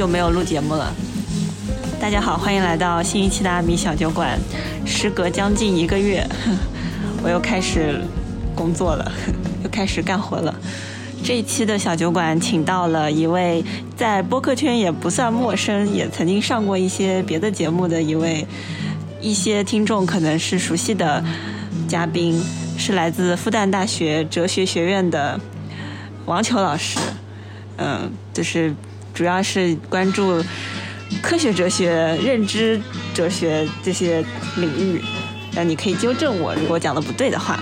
久没有录节目了。大家好，欢迎来到新一期的阿米小酒馆。时隔将近一个月，我又开始工作了，又开始干活了。这一期的小酒馆请到了一位在播客圈也不算陌生，也曾经上过一些别的节目的一位，一些听众可能是熟悉的嘉宾，是来自复旦大学哲学学院的王球老师。嗯，就是主要是关注科学哲学、认知哲学这些领域。那你可以纠正我，如果讲的不对的话。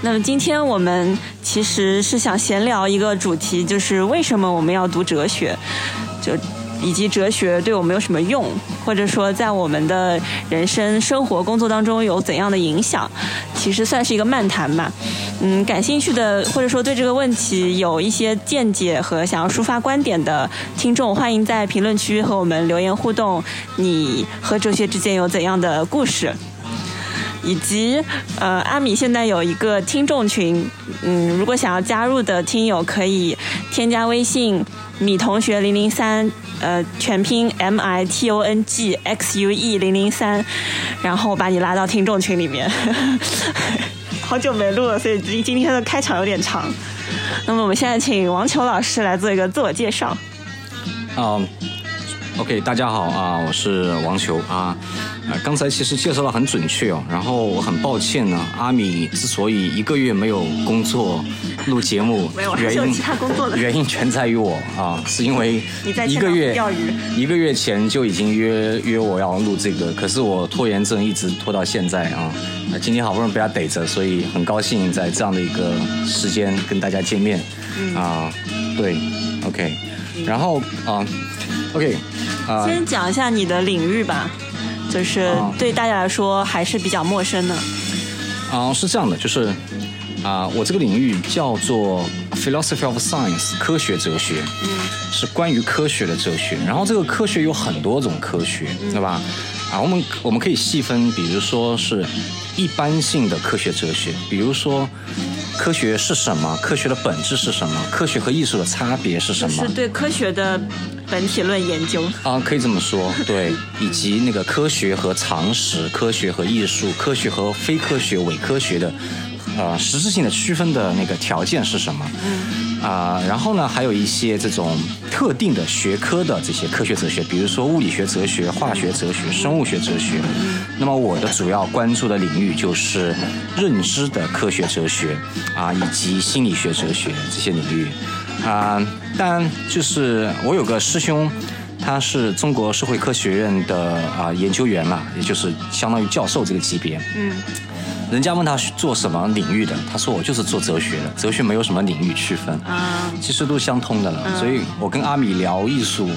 那么今天我们其实是想闲聊一个主题，就是为什么我们要读哲学，就以及哲学对我们有什么用，或者说在我们的人生、生活、工作当中有怎样的影响，其实算是一个漫谈吧。嗯，感兴趣的或者说对这个问题有一些见解和想要抒发观点的听众，欢迎在评论区和我们留言互动。你和哲学之间有怎样的故事？以及呃，阿米现在有一个听众群，嗯，如果想要加入的听友可以添加微信米同学零零三，呃，全拼 M I T O N G X U E 零零三，然后把你拉到听众群里面。好久没录了，所以今天的开场有点长。那么我们现在请王球老师来做一个自我介绍。嗯，OK，大家好啊，我是王球啊。呃，刚才其实介绍的很准确哦。然后我很抱歉呢，阿米之所以一个月没有工作录节目，原因其他工作的 原因全在于我啊，是因为一个月钓鱼，一个月前就已经约约我要录这个，可是我拖延症一直拖到现在啊。那今天好不容易被他逮着，所以很高兴在这样的一个时间跟大家见面啊。对，OK，然后啊，OK，啊，先讲一下你的领域吧。就是对大家来说还是比较陌生的。啊，是这样的，就是啊，我这个领域叫做 philosophy of science，科学哲学，嗯，是关于科学的哲学。然后这个科学有很多种科学，对吧？啊，我们我们可以细分，比如说是一般性的科学哲学，比如说科学是什么，科学的本质是什么，科学和艺术的差别是什么？是对科学的。本体论研究啊，可以这么说，对，以及那个科学和常识、科学和艺术、科学和非科学、伪科学的，呃，实质性的区分的那个条件是什么？嗯，啊，然后呢，还有一些这种特定的学科的这些科学哲学，比如说物理学哲学、化学哲学、生物学哲学。那么我的主要关注的领域就是认知的科学哲学啊，以及心理学哲学这些领域。啊，但就是我有个师兄，他是中国社会科学院的啊研究员嘛，也就是相当于教授这个级别。嗯，人家问他做什么领域的，他说我就是做哲学的，哲学没有什么领域区分，啊，其实都相通的了。所以我跟阿米聊艺术，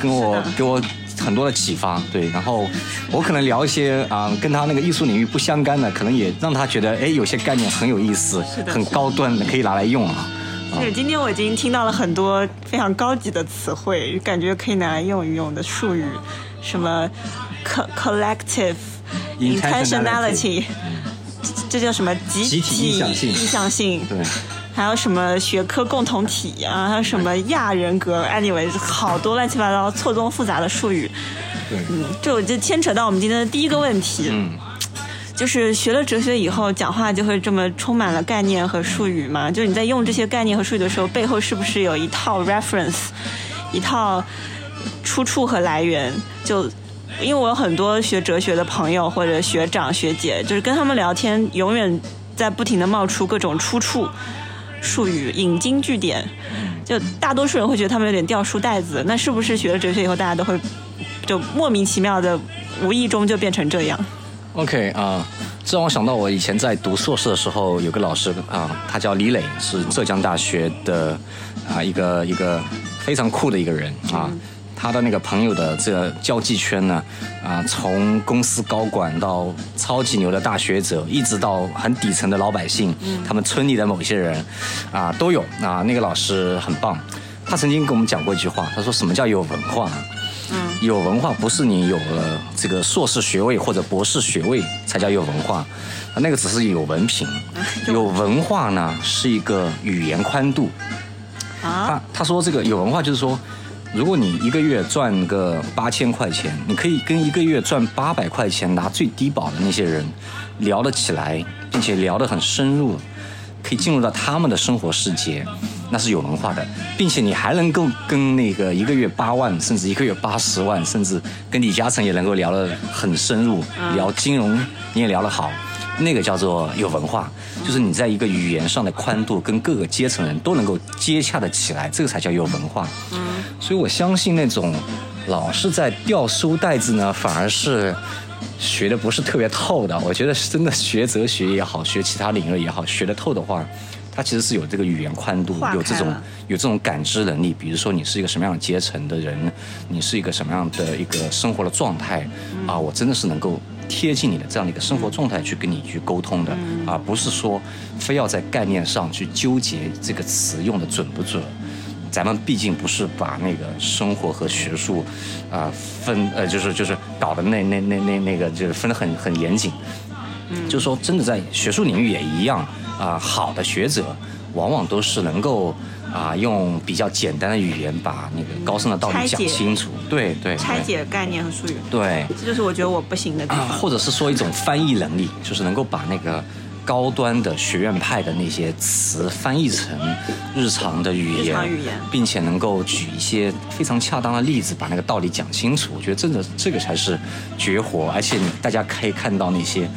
跟我给我很多的启发。对，然后我可能聊一些啊跟他那个艺术领域不相干的，可能也让他觉得哎有些概念很有意思，很高端的，可以拿来用啊。对，今天我已经听到了很多非常高级的词汇，感觉可以拿来用一用的术语，什么 co collective intentionality，这叫什么集体意向性？对，还有什么学科共同体啊？还有什么亚人格？Anyway，好多乱七八糟、错综复杂的术语。对，嗯，这我就牵扯到我们今天的第一个问题。嗯。就是学了哲学以后，讲话就会这么充满了概念和术语嘛？就是你在用这些概念和术语的时候，背后是不是有一套 reference，一套出处和来源？就因为我有很多学哲学的朋友或者学长学姐，就是跟他们聊天，永远在不停的冒出各种出处、术语、引经据典。就大多数人会觉得他们有点掉书袋子。那是不是学了哲学以后，大家都会就莫名其妙的无意中就变成这样？OK 啊，这让我想到我以前在读硕士的时候，有个老师啊，他叫李磊，是浙江大学的啊一个一个非常酷的一个人啊。他的那个朋友的这个交际圈呢，啊，从公司高管到超级牛的大学者，一直到很底层的老百姓，他们村里的某些人啊都有啊。那个老师很棒，他曾经跟我们讲过一句话，他说：“什么叫有文化？”有文化不是你有了这个硕士学位或者博士学位才叫有文化，那个只是有文凭。有文化呢是一个语言宽度。啊，他他说这个有文化就是说，如果你一个月赚个八千块钱，你可以跟一个月赚八百块钱拿最低保的那些人聊得起来，并且聊得很深入，可以进入到他们的生活世界，那是有文化的，并且你还能够跟那个一个月八万，甚至一个月八十万，甚至跟李嘉诚也能够聊得很深入，聊金融你也聊得好。那个叫做有文化，就是你在一个语言上的宽度跟各个阶层人都能够接洽的起来，这个才叫有文化。嗯，所以我相信那种老是在掉书袋子呢，反而是学的不是特别透的。我觉得真的学哲学也好，学其他领域也好，学得透的话，他其实是有这个语言宽度，有这种有这种感知能力。比如说你是一个什么样的阶层的人，你是一个什么样的一个生活的状态啊，我真的是能够。贴近你的这样的一个生活状态去跟你去沟通的，而不是说非要在概念上去纠结这个词用的准不准。咱们毕竟不是把那个生活和学术啊分呃，就是就是搞的那那那那那个就是分得很很严谨。嗯，就是说真的在学术领域也一样啊，好的学者往往都是能够。啊，用比较简单的语言把那个高深的道理讲清楚，对对，拆解概念和术语，对，这就是我觉得我不行的地方。或者是说一种翻译能力，就是能够把那个高端的学院派的那些词翻译成日常的语言，并且能够举一些非常恰当的例子，把那个道理讲清楚。我觉得真的这个才是绝活，而且大家可以看到那些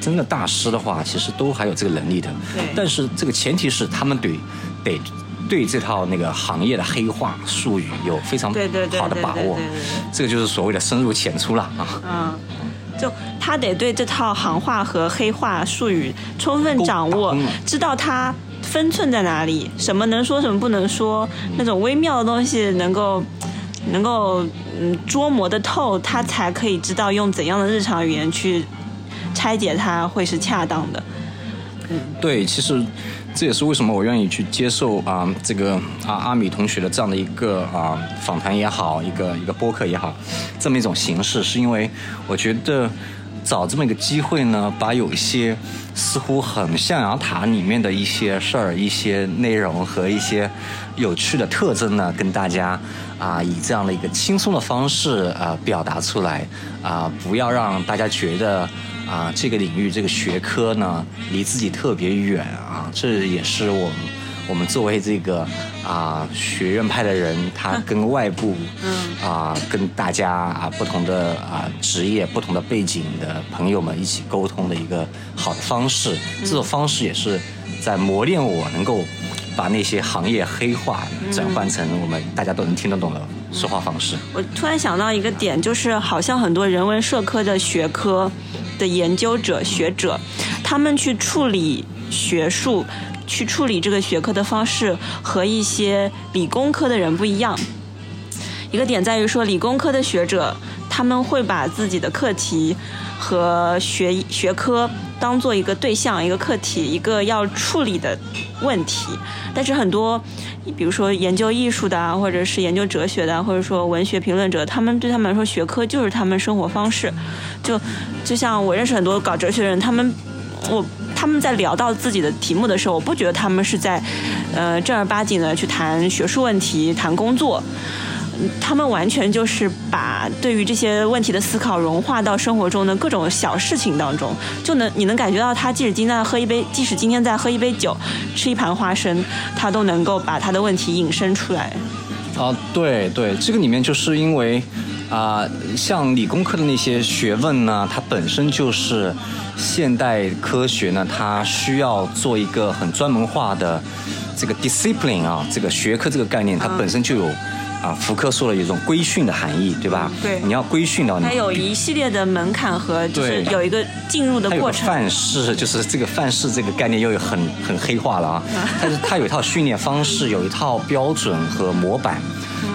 真的大师的话，其实都还有这个能力的。对，但是这个前提是他们得得。对这套那个行业的黑话术语有非常好的把握，这个就是所谓的深入浅出了啊。嗯，就他得对这套行话和黑话术语充分掌握，知道它分寸在哪里，什么能说，什么不能说，那种微妙的东西能够能够嗯捉摸的透，他才可以知道用怎样的日常语言去拆解它会是恰当的。嗯，对，其实。这也是为什么我愿意去接受啊，这个啊阿米同学的这样的一个啊访谈也好，一个一个播客也好，这么一种形式，是因为我觉得找这么一个机会呢，把有一些似乎很象牙塔里面的一些事儿、一些内容和一些有趣的特征呢，跟大家啊以这样的一个轻松的方式啊表达出来啊，不要让大家觉得。啊，这个领域这个学科呢，离自己特别远啊，这也是我们我们作为这个啊学院派的人，他跟外部嗯啊跟大家啊不同的啊职业、不同的背景的朋友们一起沟通的一个好的方式。这种方式也是在磨练我能够把那些行业黑话转换成我们大家都能听得懂的说话方式。我突然想到一个点，就是好像很多人文社科的学科。的研究者、学者，他们去处理学术、去处理这个学科的方式和一些理工科的人不一样。一个点在于说，理工科的学者他们会把自己的课题和学学科当做一个对象、一个课题、一个要处理的问题，但是很多。比如说研究艺术的啊，或者是研究哲学的，或者说文学评论者，他们对他们来说，学科就是他们生活方式。就就像我认识很多搞哲学的人，他们我他们在聊到自己的题目的时候，我不觉得他们是在呃正儿八经的去谈学术问题、谈工作。他们完全就是把对于这些问题的思考融化到生活中的各种小事情当中，就能你能感觉到他即使今天喝一杯，即使今天在喝一杯酒，吃一盘花生，他都能够把他的问题引申出来。啊，对对，这个里面就是因为啊，像理工科的那些学问呢，它本身就是现代科学呢，它需要做一个很专门化的这个 discipline 啊，这个学科这个概念，它本身就有。啊，福柯说了一种规训的含义，对吧？对，你要规训到你。它有一系列的门槛和就是有一个进入的过程。范式就是这个范式这个概念又有很很黑化了啊，但是它有一套训练方式，有一套标准和模板，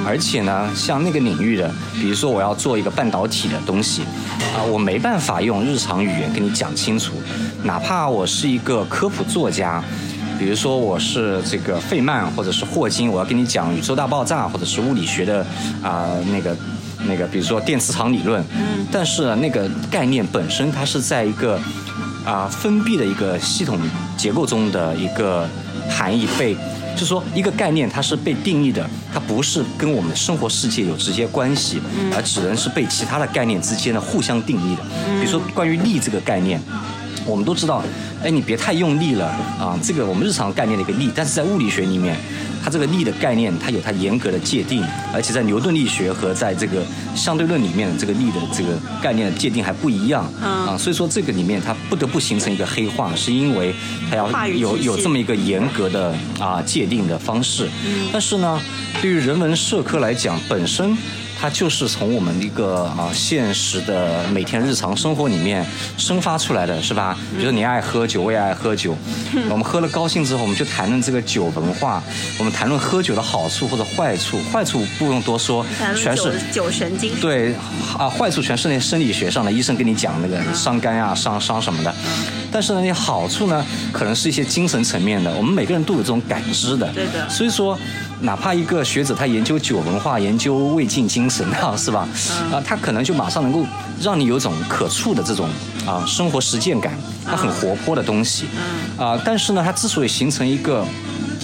而且呢，像那个领域的，比如说我要做一个半导体的东西，啊，我没办法用日常语言跟你讲清楚，哪怕我是一个科普作家。比如说我是这个费曼或者是霍金，我要跟你讲宇宙大爆炸或者是物理学的啊那个那个，比如说电磁场理论。嗯。但是那个概念本身它是在一个啊封闭的一个系统结构中的一个含义被就是说一个概念它是被定义的，它不是跟我们的生活世界有直接关系，而只能是被其他的概念之间的互相定义的。比如说关于力这个概念。我们都知道，哎，你别太用力了啊！这个我们日常概念的一个力，但是在物理学里面，它这个力的概念，它有它严格的界定，而且在牛顿力学和在这个相对论里面，这个力的这个概念的界定还不一样啊。所以说这个里面它不得不形成一个黑化，是因为它要有有这么一个严格的啊界定的方式。但是呢，对于人文社科来讲，本身。它就是从我们一个啊现实的每天日常生活里面生发出来的，是吧？比如你爱喝酒，我也爱喝酒。我们喝了高兴之后，我们就谈论这个酒文化，我们谈论喝酒的好处或者坏处。坏处不用多说，全是酒神经。对啊，坏处全是那生理学上的医生跟你讲那个伤肝啊、伤伤什么的。但是呢，那好处呢，可能是一些精神层面的，我们每个人都有这种感知的。对的。所以说。哪怕一个学者他研究酒文化、研究魏晋精神啊，是吧？啊，他可能就马上能够让你有种可触的这种啊生活实践感，它很活泼的东西。啊，但是呢，它之所以形成一个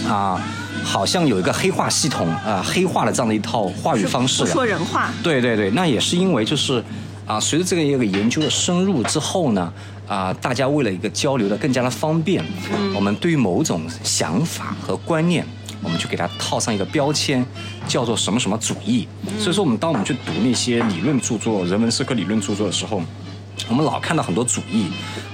啊，好像有一个黑化系统啊，黑化的这样的一套话语方式，说人话。对对对，那也是因为就是啊，随着这个一个研究的深入之后呢，啊，大家为了一个交流的更加的方便，我们对于某种想法和观念。我们就给它套上一个标签，叫做什么什么主义。所以说，我们当我们去读那些理论著作、人文社科理论著作的时候，我们老看到很多主义，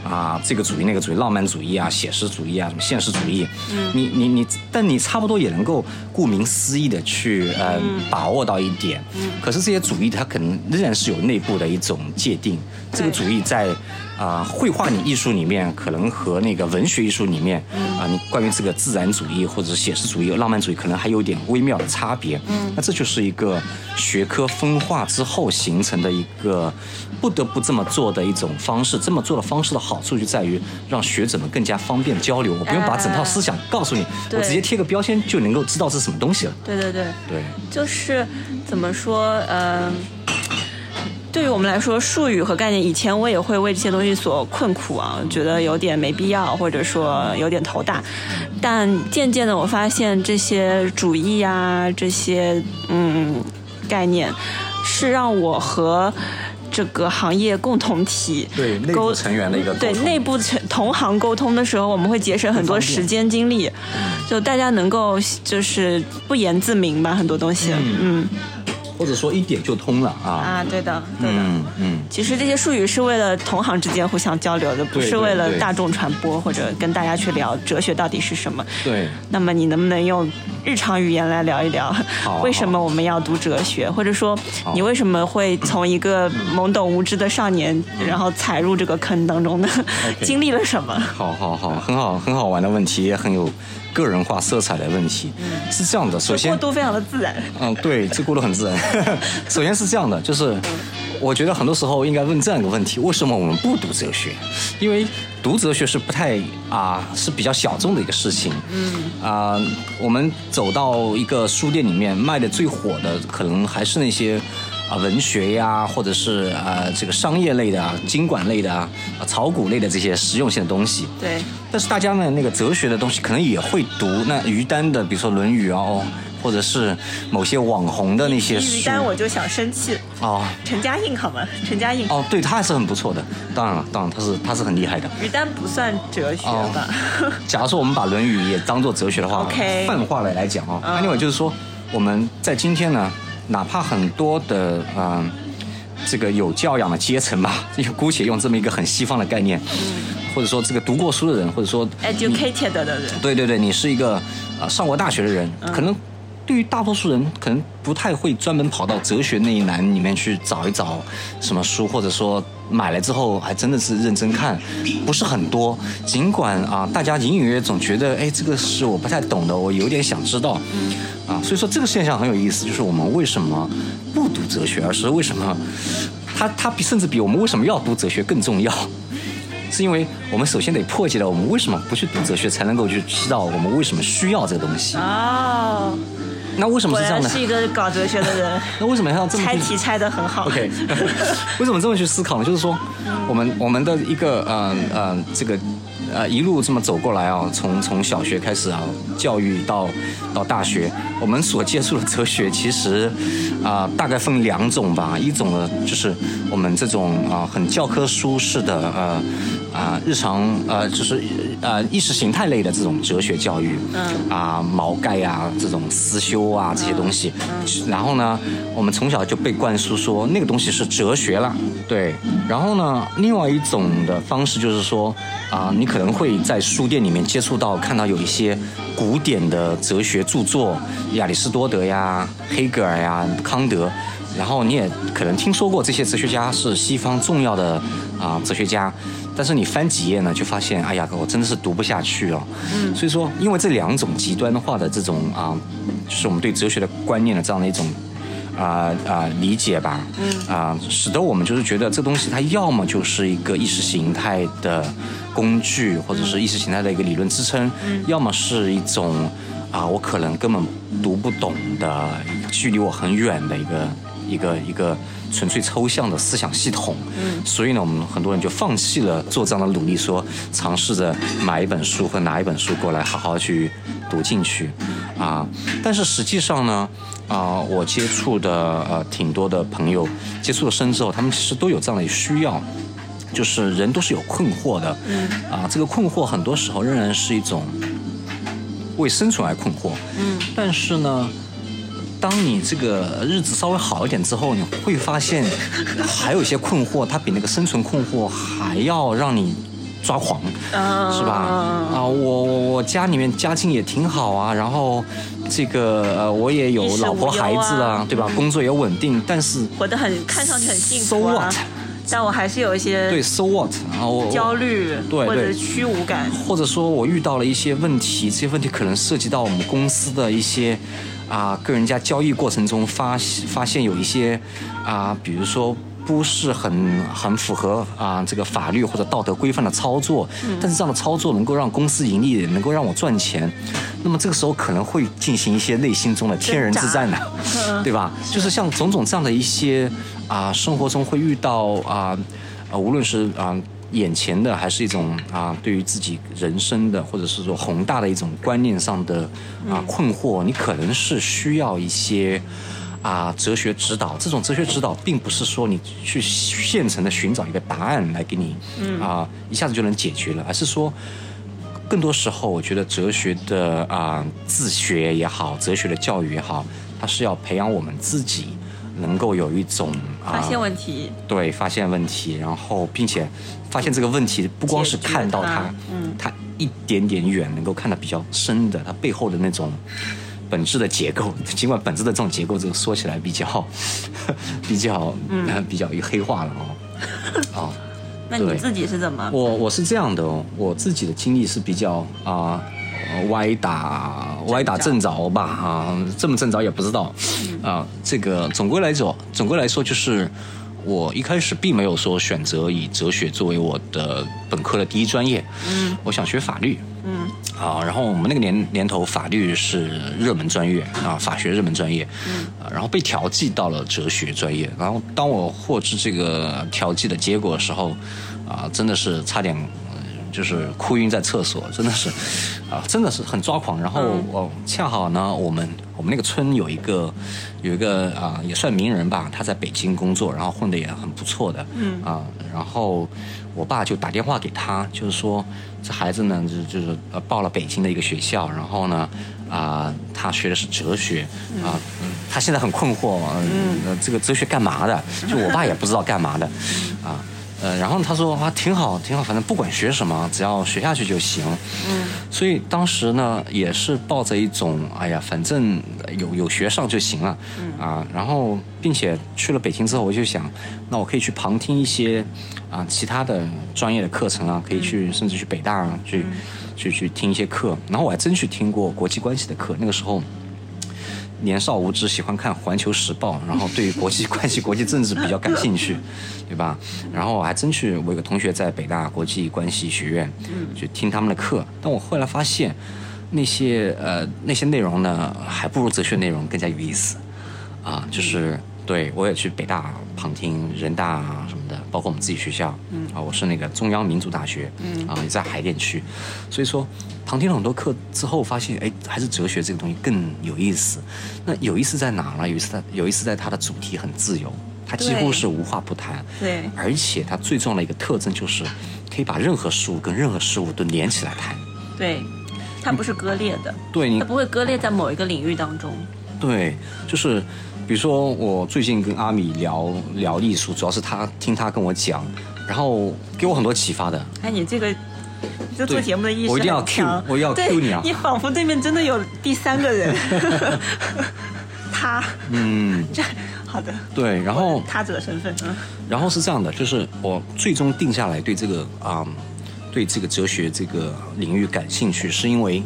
啊，这个主义那个主义，浪漫主义啊，写实主义啊，什么现实主义。嗯。你你你，但你差不多也能够顾名思义的去呃把握到一点。嗯。可是这些主义它可能仍然是有内部的一种界定。这个主义在。啊，绘画你艺术里面可能和那个文学艺术里面，啊，你关于这个自然主义或者是写实主义、浪漫主义，可能还有点微妙的差别。嗯，那这就是一个学科分化之后形成的一个不得不这么做的一种方式。这么做的方式的好处就在于让学者们更加方便交流，我不用把整套思想告诉你，我直接贴个标签就能够知道是什么东西了。对对对，对，就是怎么说，嗯。对于我们来说，术语和概念，以前我也会为这些东西所困苦啊，觉得有点没必要，或者说有点头大。但渐渐的，我发现这些主义啊，这些嗯概念，是让我和这个行业共同体对内部成员的一个对内部成同行沟通的时候，我们会节省很多时间精力，就大家能够就是不言自明吧，很多东西，嗯。或者说一点就通了啊啊，对的，对的，嗯嗯。其实这些术语是为了同行之间互相交流的，不是为了大众传播或者跟大家去聊哲学到底是什么。对。那么你能不能用日常语言来聊一聊，为什么我们要读哲学？或者说你为什么会从一个懵懂无知的少年，然后踩入这个坑当中呢？经历了什么？好好好，很好很好玩的问题，也很有。个人化色彩的问题是这样的，首先过渡非常的自然。嗯，对，这过渡很自然。首先是这样的，就是我觉得很多时候应该问这样一个问题：为什么我们不读哲学？因为读哲学是不太啊，是比较小众的一个事情。嗯啊，我们走到一个书店里面，卖的最火的可能还是那些。啊，文学呀，或者是呃这个商业类的啊，经管类的啊，炒股类的这些实用性的东西。对。但是大家呢，那个哲学的东西可能也会读。那于丹的，比如说《论语》啊，或者是某些网红的那些书。于丹我就想生气。哦。陈嘉映好吗？陈嘉映。哦，对他还是很不错的。当然了，当然他是他是很厉害的。于丹不算哲学吧？假如说我们把《论语》也当做哲学的话，OK。泛化的来讲啊，另外就是说我们在今天呢。哪怕很多的嗯，这个有教养的阶层吧，姑且用这么一个很西方的概念，或者说这个读过书的人，或者说 educated 的人，对对对，你是一个呃上过大学的人，可能对于大多数人可能不太会专门跑到哲学那一栏里面去找一找什么书，或者说买了之后还真的是认真看，不是很多。尽管啊，大家隐隐约约总觉得，哎，这个是我不太懂的，我有点想知道。啊，所以说这个现象很有意思，就是我们为什么不读哲学，而是为什么，它它比甚至比我们为什么要读哲学更重要，是因为我们首先得破解了我们为什么不去读哲学，才能够去知道我们为什么需要这个东西。哦，那为什么是这样呢？是一个搞哲学的人。那为什么要这么猜题猜的很好？OK，为什么这么去思考呢？就是说，我们我们的一个呃呃这个。呃一路这么走过来啊，从从小学开始啊，教育到到大学，我们所接触的哲学其实啊、大概分两种吧，一种呢就是我们这种啊、很教科书式的呃啊、日常呃就是呃意识形态类的这种哲学教育，嗯。啊毛概啊这种思修啊这些东西，然后呢，我们从小就被灌输说那个东西是哲学了，对。然后呢，另外一种的方式就是说啊、你可能会在书店里面接触到看到有一些古典的哲学著作，亚里士多德呀、黑格尔呀、康德。然后你也可能听说过这些哲学家是西方重要的啊、哲学家，但是你翻几页呢，就发现，哎呀，我真的是读不下去哦。嗯。所以说，因为这两种极端化的这种啊、就是我们对哲学的观念的这样的一种啊啊、理解吧，嗯啊、使得我们就是觉得这东西它要么就是一个意识形态的工具，或者是意识形态的一个理论支撑，要么是一种啊、我可能根本读不懂的，距离我很远的一个一个一个纯粹抽象的思想系统。嗯，所以呢，我们很多人就放弃了做这样的努力，说尝试着买一本书或拿一本书过来好好去读进去，啊，但是实际上呢，啊，我接触的呃挺多的朋友接触了深之后，他们其实都有这样的需要。就是人都是有困惑的，嗯，啊，这个困惑很多时候仍然是一种为生存而困惑，嗯，但是呢，当你这个日子稍微好一点之后，你会发现还有一些困惑，它比那个生存困惑还要让你抓狂，嗯是吧？啊，我我我家里面家境也挺好啊，然后这个呃我也有老婆孩子啊啊，对吧？工作也稳定，但是活得很看上去很幸福啊。What？但我还是有一些对，so what 啊，我焦虑或者虚无感。或者说我遇到了一些问题，这些问题可能涉及到我们公司的一些啊，跟人家交易过程中发发现有一些啊，比如说。不是很很符合啊这个法律或者道德规范的操作，但是这样的操作能够让公司盈利，能够让我赚钱，那么这个时候可能会进行一些内心中的天人之战呢、对吧？就是像种种这样的一些啊生活中会遇到啊呃无论是啊眼前的，还是一种啊对于自己人生的，或者是说宏大的一种观念上的啊困惑，你可能是需要一些。啊，哲学指导这种哲学指导，并不是说你去现成的寻找一个答案来给你，啊，一下子就能解决了，而是说，更多时候，我觉得哲学的啊、自学也好，哲学的教育也好，它是要培养我们自己能够有一种啊，发现问题，对，发现问题，然后并且发现这个问题不光是看到它，嗯它一点点远能够看到比较深的，它背后的那种本质的结构。尽管本质的这种结构，这个说起来比较 比较嗯、比较黑化了哦，哦。那你自己是怎么？我我是这样的哦，我自己的经历是比较啊、呃歪打歪打正着吧啊，正不正着也不知道。啊、这个总归来说，总归来说就是我一开始并没有说选择以哲学作为我的本科的第一专业，嗯，我想学法律，嗯。啊，然后我们那个年年头法律是热门专业啊，法学热门专业，嗯，然后被调剂到了哲学专业，然后当我获知这个调剂的结果的时候，啊，真的是差点。呃就是哭晕在厕所，真的是，啊，真的是很抓狂。然后哦、恰好呢，我们我们那个村有一个有一个啊、也算名人吧，他在北京工作，然后混得也很不错的，嗯啊，然后我爸就打电话给他，就是说这孩子呢，就就是呃报了北京的一个学校，然后呢啊、他学的是哲学啊、嗯他现在很困惑，嗯、呃这个哲学干嘛的？就我爸也不知道干嘛的，啊。呃，然后他说啊，挺好，挺好，反正不管学什么，只要学下去就行。嗯，所以当时呢，也是抱着一种，哎呀，反正有有学上就行了，啊，然后并且去了北京之后，我就想，那我可以去旁听一些啊其他的专业的课程啊，可以去甚至去北大啊去、去去听一些课，然后我还真去听过国际关系的课，那个时候。年少无知，喜欢看《环球时报》，然后对于国际关系、国际政治比较感兴趣，对吧？然后我还真去，我有个同学在北大国际关系学院，去听他们的课。但我后来发现，那些呃那些内容呢，还不如哲学内容更加有意思，啊，就是对我也去北大旁听、人大啊什么的，包括我们自己学校，嗯。啊，我是那个中央民族大学，嗯。啊，也在海淀区，所以说旁听了很多课之后，发现哎，还是哲学这个东西更有意思。那有意思在哪呢？有意思在有意思在它的主题很自由，它几乎是无话不谈，对，而且它最重要的一个特征就是可以把任何事物跟任何事物都连起来谈，对，它不是割裂的，对它不会割裂在某一个领域当中，对，就是。比如说，我最近跟阿米聊聊艺术，主要是他听他跟我讲，然后给我很多启发的。哎，你这个，这做节目的意识我一定要 Q，我要 Q 你啊！你仿佛对面真的有第三个人，他，嗯，这好的，对，然后他者身份，嗯，然后是这样的，就是我最终定下来对这个啊，对这个哲学这个领域感兴趣，是因为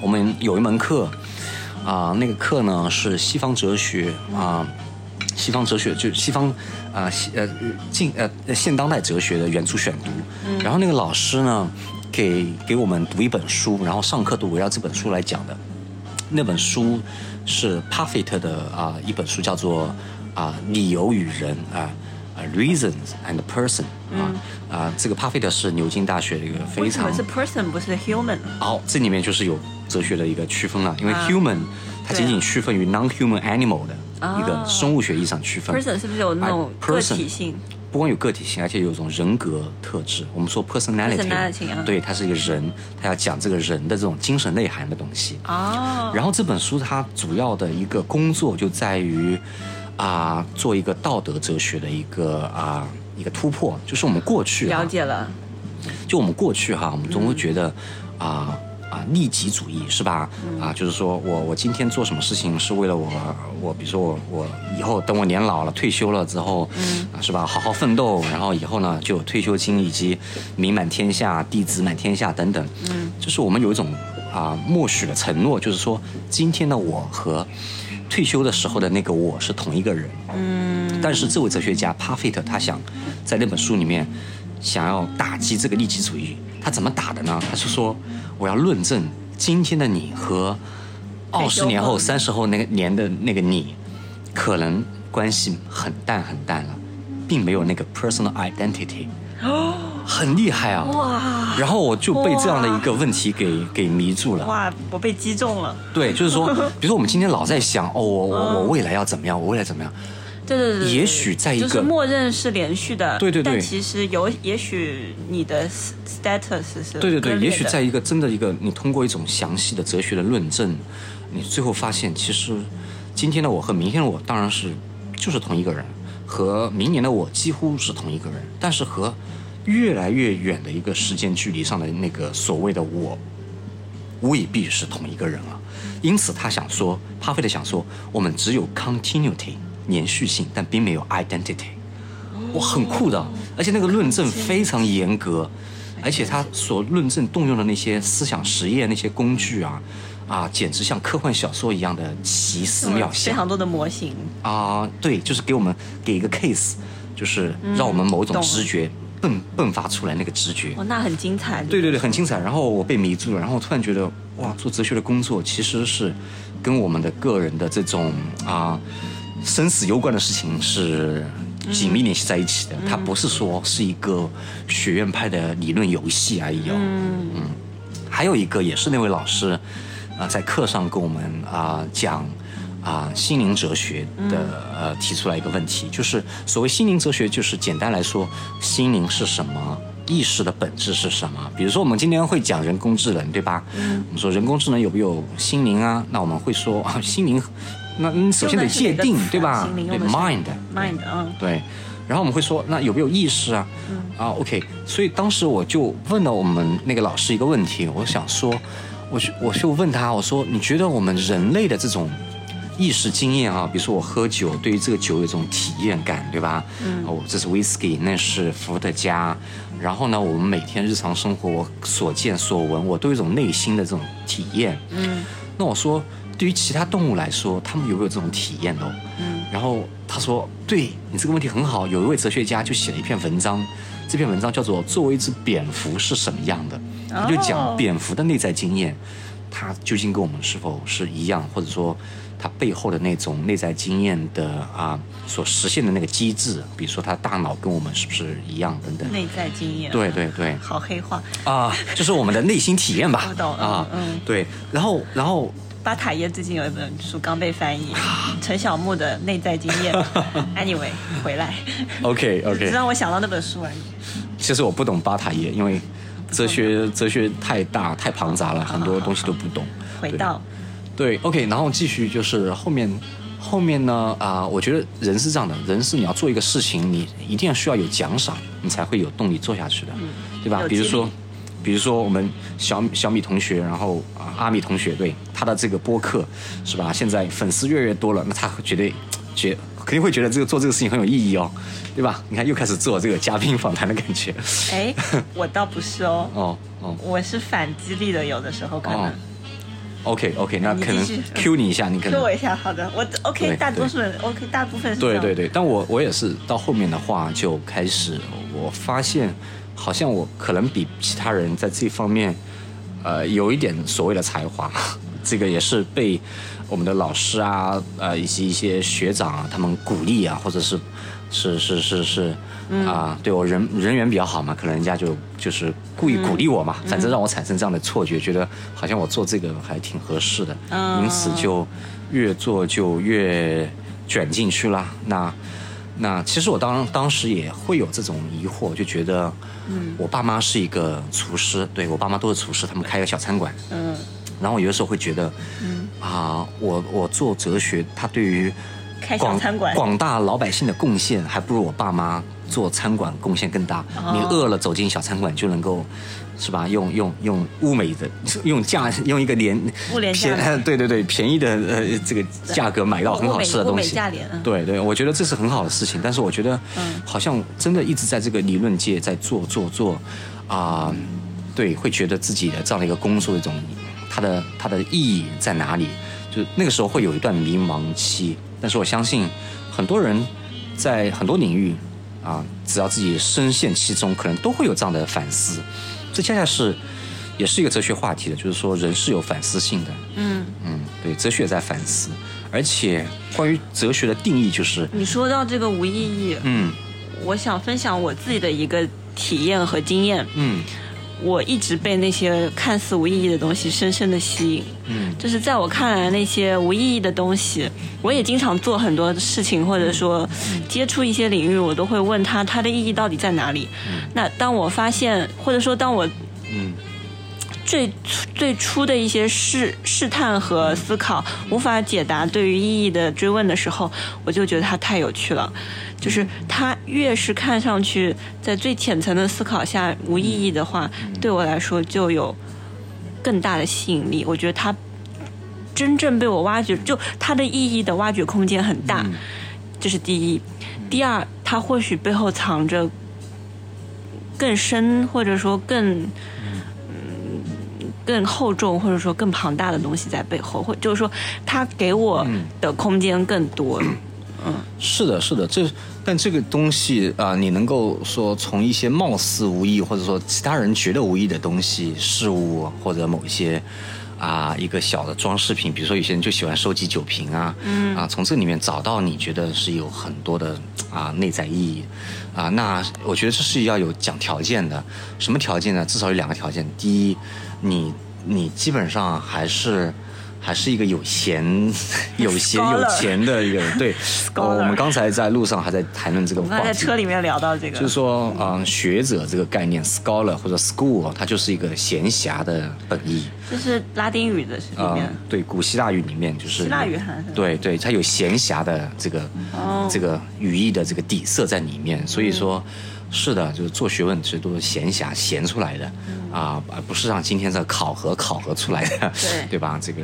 我们有一门课。啊，那个课呢是西方哲学啊，西方哲学就西方啊，呃，近呃现当代哲学的原著选读。然后那个老师呢，给给我们读一本书，然后上课都围绕这本书来讲的。那本书是 Parfit 的啊一本书，叫做啊理由与人啊啊 Reasons and Person 啊啊这个 Parfit 是牛津大学的一个非常是 Person 不是 Human 哦，这里面就是有。哲学的一个区分了，因为 human 它仅仅区分于 non-human animal 的一个生物学意义上区分。person 是不是有那种个体性？不光有个体性，而且有一种人格特质。我们说 personality，对，它是一个人，他要讲这个人的这种精神内涵的东西。哦。然后这本书它主要的一个工作就在于啊，做一个道德哲学的一个啊一个突破，就是我们过去了解了，就我们过去哈，我们总会觉得啊。啊，利己主义是吧？啊，就是说我我今天做什么事情是为了我我，比如说我我以后等我年老了退休了之后，啊是吧？好好奋斗，然后以后呢就有退休金以及名满天下、弟子满天下等等。嗯，就是我们有一种啊默许的承诺，就是说今天的我和退休的时候的那个我是同一个人。嗯，但是这位哲学家帕菲特他想在那本书里面想要打击这个利己主义，他怎么打的呢？他是说。我要论证今天的你和二十年后、三十后那个年的那个你，可能关系很淡很淡了，并没有那个 personal identity，哦，很厉害啊！哇！然后我就被这样的一个问题给给迷住了。哇！我被击中了。对，就是说，比如说我们今天老在想，哦，我我我未来要怎么样？我未来怎么样？对对对，也许在一个就是默认是连续的，对对对，但其实有也许你的 status 是对对对，也许在一个真的一个你通过一种详细的哲学的论证，你最后发现其实今天的我和明天的我当然是就是同一个人，和明年的我几乎是同一个人，但是和越来越远的一个时间距离上的那个所谓的我未必是同一个人了，因此他想说，帕菲特想说，我们只有 continuity。连续性，但并没有 identity，哇，很酷的，而且那个论证非常严格，而且他所论证动用的那些思想实验那些工具啊，啊，简直像科幻小说一样的奇思妙想，非常多的模型。啊，对，就是给我们给一个 case，就是让我们某种直觉迸迸发出来那个直觉，哦，那很精彩，对对对，很精彩。然后我被迷住了，然后我突然觉得，哇，做哲学的工作其实是跟我们的个人的这种啊。生死攸关的事情是紧密联系在一起的，它不是说是一个学院派的理论游戏而已哦。嗯，还有一个也是那位老师啊，在课上跟我们啊讲啊心灵哲学的呃提出来一个问题，就是所谓心灵哲学，就是简单来说，心灵是什么，意识的本质是什么？比如说我们今天会讲人工智能，对吧？嗯，我们说人工智能有没有心灵啊？那我们会说啊，心灵。那你首先得界定，对吧？对，mind，mind，嗯，对。然后我们会说，那有没有意识啊？啊，OK。所以当时我就问了我们那个老师一个问题，我想说，我就我就问他，我说，你觉得我们人类的这种意识经验啊，比如说我喝酒，对于这个酒有一种体验感，对吧？嗯。哦，这是 whisky，那是伏特加。然后呢，我们每天日常生活我所见所闻，我都有一种内心的这种体验。嗯。那我说。对于其他动物来说，他们有没有这种体验哦？嗯，然后他说：“对你这个问题很好。”有一位哲学家就写了一篇文章，这篇文章叫做《作为一只蝙蝠是什么样的》，他就讲蝙蝠的内在经验。它究竟跟我们是否是一样，或者说它背后的那种内在经验的啊所实现的那个机制，比如说它大脑跟我们是不是一样等等。内在经验。对对对。好黑化啊，就是我们的内心体验吧。我懂啊，嗯，对。然后然后。巴塔耶最近有一本书刚被翻译，陈小木的内在经验。Anyway，回来。OK OK。只让我想到那本书而已。其实我不懂巴塔耶，因为哲学哲学太大太庞杂了，很多东西都不懂。回到。对 OK，然后继续就是后面后面呢啊，我觉得人是这样的，人是你要做一个事情，你一定要需要有奖赏，你才会有动力做下去的，对吧？比如说。比如说我们小小米同学，然后啊阿米同学，对他的这个播客，是吧？现在粉丝越来越多了，那他绝对觉肯定会觉得这个做这个事情很有意义哦，对吧？你看又开始做这个嘉宾访谈的感觉。哎，我倒不是哦。哦哦，我是反激励的，有的时候可能。OK OK，那可能 Q 你一下，你可能 Q 我一下，好的，我 OK，大多数人 OK，大部分是。对对对，但我我也是到后面的话就开始，我发现。好像我可能比其他人在这方面，呃，有一点所谓的才华，这个也是被我们的老师啊，呃，以及一些学长啊，他们鼓励啊，或者是是是是是啊，对我人人缘比较好嘛，可能人家就就是故意鼓励我嘛，反正让我产生这样的错觉，觉得好像我做这个还挺合适的，因此就越做就越卷进去了。那。那其实我当当时也会有这种疑惑，就觉得，嗯，我爸妈是一个厨师，对我爸妈都是厨师，他们开个小餐馆，嗯，然后我有的时候会觉得，嗯，啊，我我做哲学，他对于广广大老百姓的贡献，还不如我爸妈做餐馆贡献更大。你饿了走进小餐馆就能够。是吧？用用用物美的，用价 用一个廉便，对对对，便宜的呃这个价格买到很好吃的东西。对对，我觉得这是很好的事情。但是我觉得，好像真的一直在这个理论界在做做做，啊，对，会觉得自己的这样的一个工作的一种，它的它的意义在哪里？就那个时候会有一段迷茫期。但是我相信，很多人在很多领域啊，只要自己深陷其中，可能都会有这样的反思。这恰恰是，也是一个哲学话题的，就是说人是有反思性的。嗯嗯，对，哲学在反思，而且关于哲学的定义，就是你说到这个无意义，嗯，我想分享我自己的一个体验和经验。嗯。我一直被那些看似无意义的东西深深的吸引，嗯，就是在我看来那些无意义的东西，我也经常做很多事情，或者说接触一些领域，我都会问他它的意义到底在哪里。那当我发现，或者说当我，嗯。最最初的一些试试探和思考无法解答对于意义的追问的时候，我就觉得它太有趣了。就是它越是看上去在最浅层的思考下无意义的话，对我来说就有更大的吸引力。我觉得它真正被我挖掘，就它的意义的挖掘空间很大。这是第一。第二，它或许背后藏着更深，或者说更嗯。更厚重或者说更庞大的东西在背后，或就是说，它给我的空间更多。嗯，是的，是的，这但这个东西啊，你能够说从一些貌似无意或者说其他人觉得无意的东西、事物或者某一些啊一个小的装饰品，比如说有些人就喜欢收集酒瓶啊，嗯啊，从这里面找到你觉得是有很多的啊内在意义啊，那我觉得这是要有讲条件的，什么条件呢？至少有两个条件，第一。你你基本上还是还是一个有闲 有闲有钱的一个人，对。我们刚才在路上还在谈论这个话题。在车里面聊到这个，就是说，嗯，学者这个概念，scholar 或者 school，它就是一个闲暇的本意。这是拉丁语的里面。对，古希腊语里面就是。希腊语还对对，它有闲暇的这个这个语义的这个底色在里面，所以说。是的，就是做学问其实都是闲暇闲出来的，啊，而不是让今天这考核考核出来的，对对吧？这个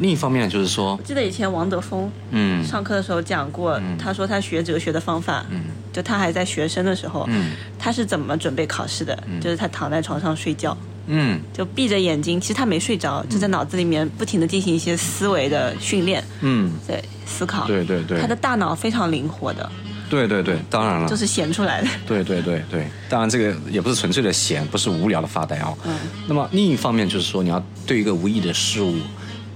另一方面就是说，我记得以前王德峰嗯。上课的时候讲过，他说他学哲学的方法，嗯，就他还在学生的时候，嗯，他是怎么准备考试的？嗯？就是他躺在床上睡觉，嗯，就闭着眼睛，其实他没睡着，就在脑子里面不停的进行一些思维的训练，嗯，在思考，对对对，他的大脑非常灵活的。对对对，当然了，就是闲出来的。对对对对，当然这个也不是纯粹的闲，不是无聊的发呆哦。嗯。那么另一方面就是说，你要对一个无意义的事物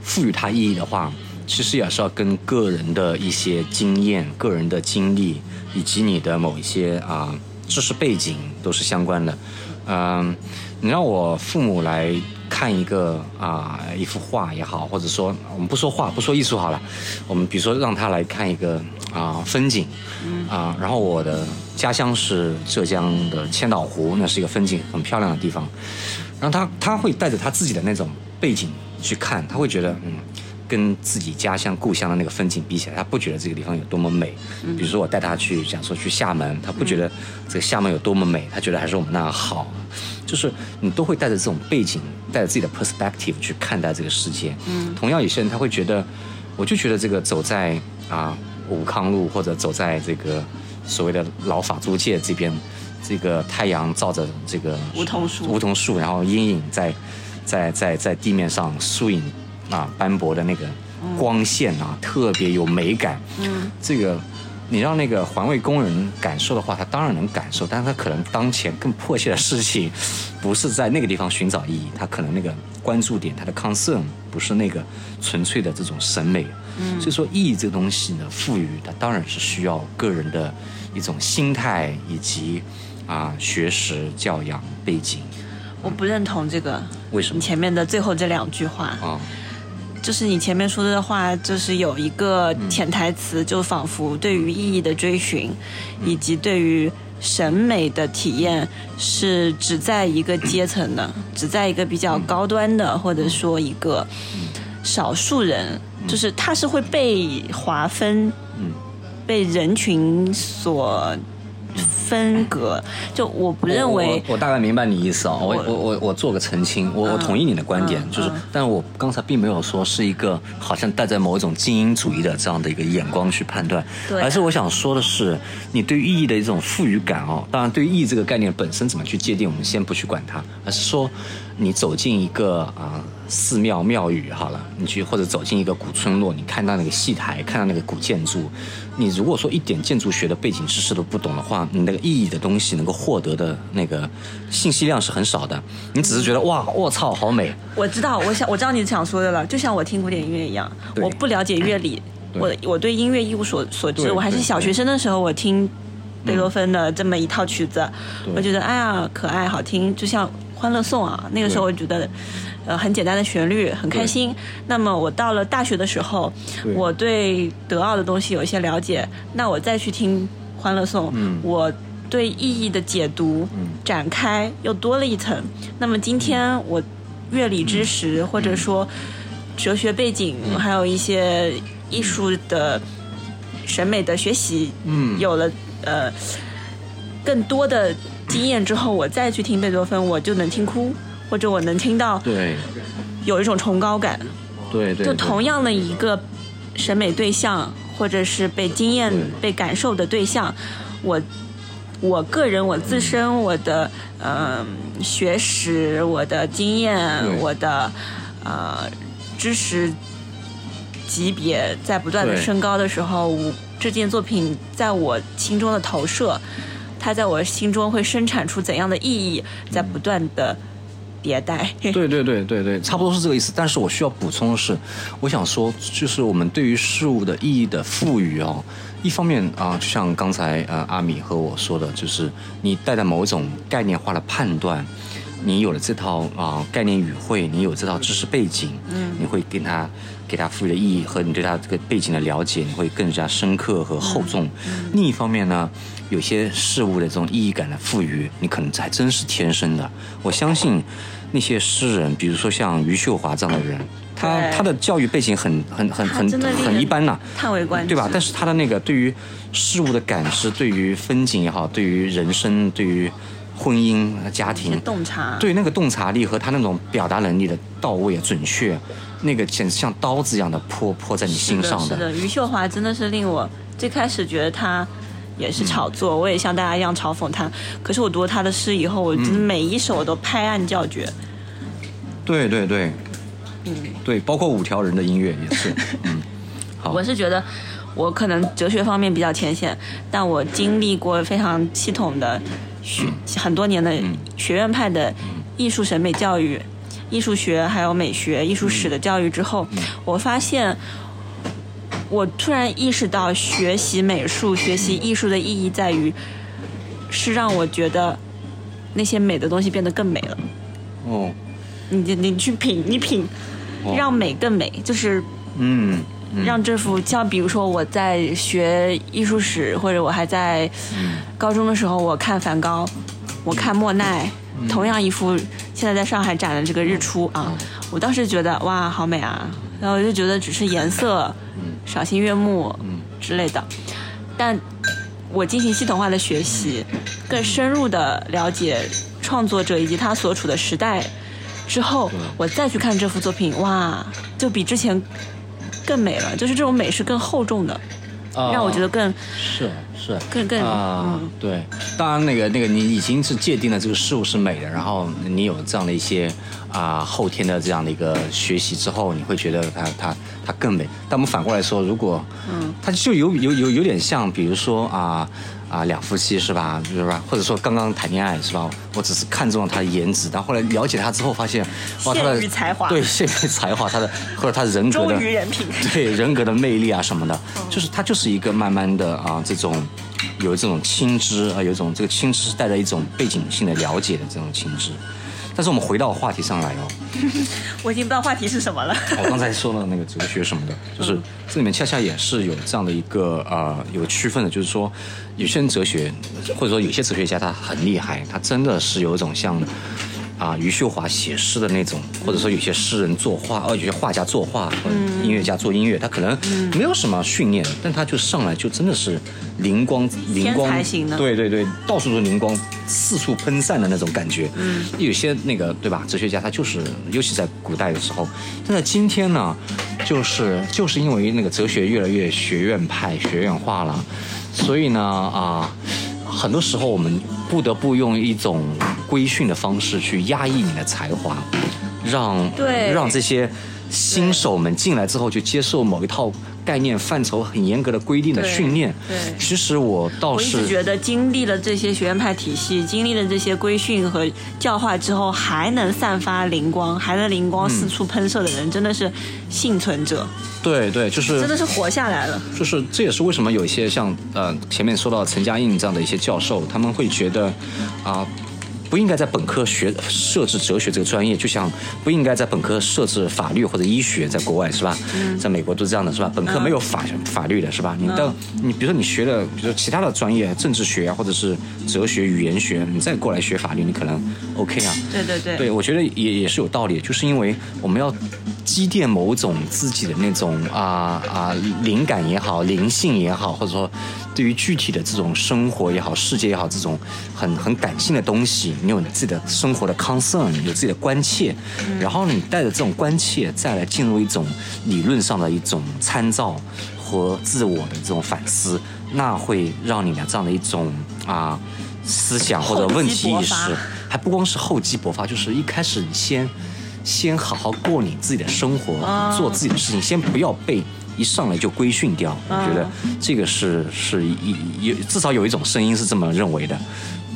赋予它意义的话，其实也是要跟个人的一些经验、个人的经历以及你的某一些啊知识背景都是相关的。嗯，你让我父母来。看一个啊，一幅画也好，或者说我们不说画，不说艺术好了，我们比如说让他来看一个啊风景，啊，然后我的家乡是浙江的千岛湖，那是一个风景很漂亮的地方，然后他他会带着他自己的那种背景去看，他会觉得嗯。跟自己家乡故乡的那个风景比起来，他不觉得这个地方有多么美。比如说我带他去，讲说去厦门，他不觉得这个厦门有多么美，他觉得还是我们那好。就是你都会带着这种背景，带着自己的 perspective 去看待这个世界。嗯，同样有些人他会觉得，我就觉得这个走在啊武康路或者走在这个所谓的老法租界这边，这个太阳照着这个梧桐树，梧桐树，然后阴影在在在在地面上树影。啊，斑驳的那个光线啊，特别有美感。嗯，这个你让那个环卫工人感受的话，他当然能感受，但是他可能当前更迫切的事情，不是在那个地方寻找意义，他可能那个关注点，他的 concern 不是那个纯粹的这种审美。嗯，所以说意义这个东西呢，赋予它当然是需要个人的一种心态以及啊学识教养背景。我不认同这个，为什么？你前面的最后这两句话啊。就是你前面说的话，就是有一个潜台词，就仿佛对于意义的追寻，以及对于审美的体验，是只在一个阶层的，只在一个比较高端的，或者说一个少数人，就是它是会被划分，嗯被人群所。分隔，就我不认为。我大概明白你意思啊，我我我我做个澄清，我我同意你的观点，就是，但我刚才并没有说是一个好像带着某一种精英主义的这样的一个眼光去判断，而是我想说的是，你对意义的一种赋予感哦，当然对意义这个概念本身怎么去界定，我们先不去管它，而是说。你走进一个啊寺庙庙宇好了，你去或者走进一个古村落，你看到那个戏台，看到那个古建筑，你如果说一点建筑学的背景知识都不懂的话，你那个意义的东西能够获得的那个信息量是很少的。你只是觉得哇，我操，好美。我知道，我想我知道你想说的了，就像我听古典音乐一样，我不了解乐理，我我对音乐一无所所知，我还是小学生的时候，我听贝多芬的这么一套曲子，我觉得哎呀可爱好听，就像。欢乐颂啊，那个时候我觉得，呃，很简单的旋律，很开心。那么我到了大学的时候，我对德奥的东西有一些了解，那我再去听欢乐颂，我对意义的解读展开又多了一层。那么今天我乐理知识或者说哲学背景，还有一些艺术的审美的学习，嗯，有了呃更多的。经验之后，我再去听贝多芬，我就能听哭，或者我能听到，对，有一种崇高感，对对，就同样的一个审美对象，或者是被经验、被感受的对象，我我个人我自身我的呃学识、我的经验、我的呃知识级别在不断的升高的时候，这件作品在我心中的投射。它在我心中会生产出怎样的意义，在不断的迭代。对对对对对，差不多是这个意思。但是我需要补充的是，我想说，就是我们对于事物的意义的赋予哦，一方面啊，就像刚才呃阿米和我说的，就是你带着某一种概念化的判断，你有了这套啊概念语汇，你有这套知识背景，嗯，你会跟他。给它赋予的意义和你对它这个背景的了解，你会更加深刻和厚重。另一方面呢，有些事物的这种意义感的赋予，你可能还真是天生的。我相信那些诗人，比如说像余秀华这样的人，他他的教育背景很很很很很一般呐，叹为观止，对吧？但是他的那个对于事物的感知，对于风景也好，对于人生，对于婚姻、家庭，洞察，对那个洞察力和他那种表达能力的到位、准确。那个简直像刀子一样的泼泼在你心上的。是的，余秀华真的是令我最开始觉得她也是炒作，我也像大家一样嘲讽她。可是我读了他的诗以后，我真的每一首都拍案叫绝。对对对，嗯，对，包括五条人的音乐也是。嗯，好。我是觉得我可能哲学方面比较浅显，但我经历过非常系统的学很多年的学院派的艺术审美教育、艺术学还有美学、艺术史的教育之后，我发现。我突然意识到，学习美术、学习艺术的意义在于，是让我觉得那些美的东西变得更美了。哦，你你去品，你品，让美更美，就是嗯，让这幅像比如说我在学艺术史，或者我还在高中的时候，我看梵高，我看莫奈，同样一幅现在在上海展的这个日出啊，我当时觉得哇，好美啊，然后我就觉得只是颜色。赏心悦目，嗯。之类的，但我进行系统化的学习，更深入的了解创作者以及他所处的时代之后，我再去看这幅作品，哇，就比之前更美了。就是这种美是更厚重的，让我觉得更是是更更啊对。当然，那个那个你已经是界定了这个事物是美的，然后你有这样的一些啊后天的这样的一个学习之后，你会觉得它它。它更美，但我们反过来说，如果，嗯，它就有有有有点像，比如说啊啊两夫妻是吧，是吧？或者说刚刚谈恋爱是吧？我只是看中了他的颜值，但后来了解他之后发现，哇，他的才华，对，限于才华，他的或者他人格的，人品，对人格的魅力啊什么的，就是他就是一个慢慢的啊这种有这种亲知啊，有一种这个亲知是带着一种背景性的了解的这种亲知。但是我们回到话题上来哦，我已经不知道话题是什么了。我刚才说了那个哲学什么的，就是这里面恰恰也是有这样的一个呃有区分的，就是说有些人哲学或者说有些哲学家他很厉害，他真的是有一种像啊余秀华写诗的那种，或者说有些诗人作画，哦有些画家作画，音乐家做音乐，他可能没有什么训练，但他就上来就真的是。灵光，灵光，对对对，到处都是灵光，四处喷散的那种感觉。嗯，有些那个对吧？哲学家他就是，尤其在古代的时候，但在今天呢，就是就是因为那个哲学越来越学院派、学院化了，所以呢啊，很多时候我们不得不用一种规训的方式去压抑你的才华，让对让这些新手们进来之后就接受某一套。概念范畴很严格的规定的训练，对，其实我倒是我一直觉得经历了这些学院派体系，经历了这些规训和教化之后，还能散发灵光，还能灵光四处喷射的人，真的是幸存者。对对，就是真的是活下来了。就是这也是为什么有一些像呃前面说到陈嘉映这样的一些教授，他们会觉得啊。不应该在本科学设置哲学这个专业，就像不应该在本科设置法律或者医学，在国外是吧？在美国都是这样的，是吧？本科没有法法律的是吧？你到你比如说你学的，比如说其他的专业，政治学啊，或者是哲学、语言学，你再过来学法律，你可能 OK 啊？对对对，对我觉得也也是有道理，就是因为我们要积淀某种自己的那种啊啊灵感也好，灵性也好，或者说。对于具体的这种生活也好，世界也好，这种很很感性的东西，你有你自己的生活的 concern，有自己的关切，然后你带着这种关切，再来进入一种理论上的一种参照和自我的这种反思，那会让你的这样的一种啊思想或者问题意识，还不光是厚积薄发，就是一开始你先先好好过你自己的生活，做自己的事情，先不要被。一上来就规训掉，我觉得这个是是一有至少有一种声音是这么认为的，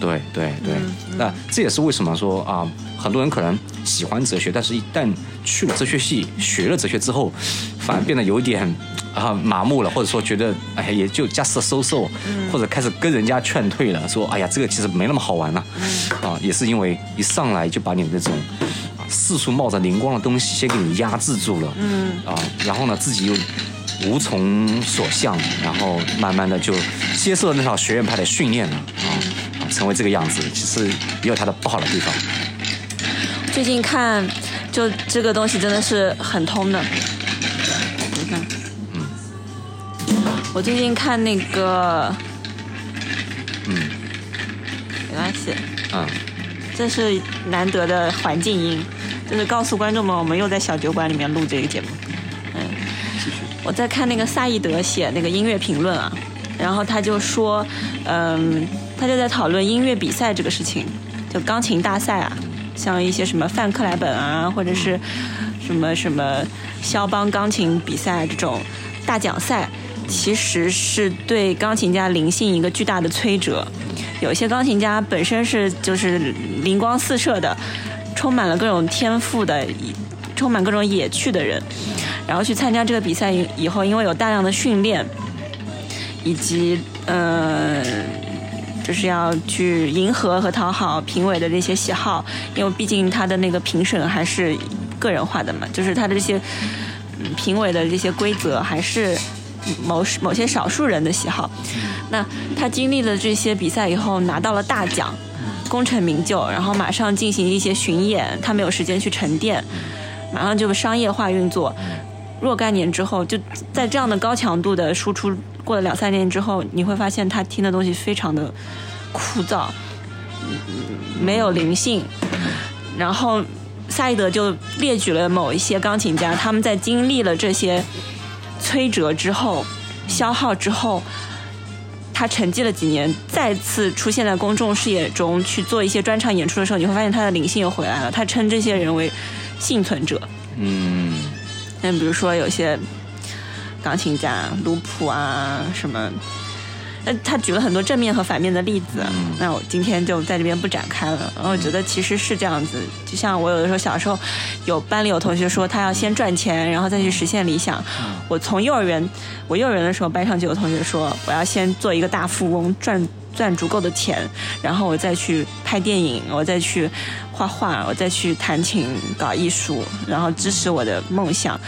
对对对。那这也是为什么说啊，很多人可能喜欢哲学，但是一旦去了哲学系学了哲学之后，反而变得有点啊麻木了，或者说觉得哎也就 just so so，或者开始跟人家劝退了，说哎呀这个其实没那么好玩了，啊也是因为一上来就把你那种四处冒着灵光的东西先给你压制住了，嗯。啊然后呢自己又。无从所向，然后慢慢的就接受了那套学院派的训练了。啊，成为这个样子，其实也有它的不好的地方。最近看，就这个东西真的是很通的。你看，嗯，我最近看那个，嗯，没关系，嗯，这是难得的环境音，就是告诉观众们，我们又在小酒馆里面录这个节目。嗯我在看那个萨义德写那个音乐评论啊，然后他就说，嗯，他就在讨论音乐比赛这个事情，就钢琴大赛啊，像一些什么范克莱本啊，或者是什么什么肖邦钢琴比赛这种大奖赛，其实是对钢琴家灵性一个巨大的摧折。有些钢琴家本身是就是灵光四射的，充满了各种天赋的，充满各种野趣的人，然后去参加这个比赛以后，因为有大量的训练，以及呃，就是要去迎合和讨好评委的这些喜好，因为毕竟他的那个评审还是个人化的嘛，就是他的这些评委的这些规则还是。某某些少数人的喜好，那他经历了这些比赛以后拿到了大奖，功成名就，然后马上进行一些巡演，他没有时间去沉淀，马上就商业化运作。若干年之后，就在这样的高强度的输出过了两三年之后，你会发现他听的东西非常的枯燥，没有灵性。然后萨义德就列举了某一些钢琴家，他们在经历了这些。摧折之后，消耗之后，他沉寂了几年，再次出现在公众视野中去做一些专场演出的时候，你会发现他的灵性又回来了。他称这些人为幸存者。嗯，那比如说有些钢琴家，卢普啊什么。他举了很多正面和反面的例子，那我今天就在这边不展开了。然后我觉得其实是这样子，就像我有的时候小时候，有班里有同学说他要先赚钱，然后再去实现理想。我从幼儿园，我幼儿园的时候，班上就有同学说我要先做一个大富翁，赚赚足够的钱，然后我再去拍电影，我再去画画，我再去弹琴搞艺术，然后支持我的梦想。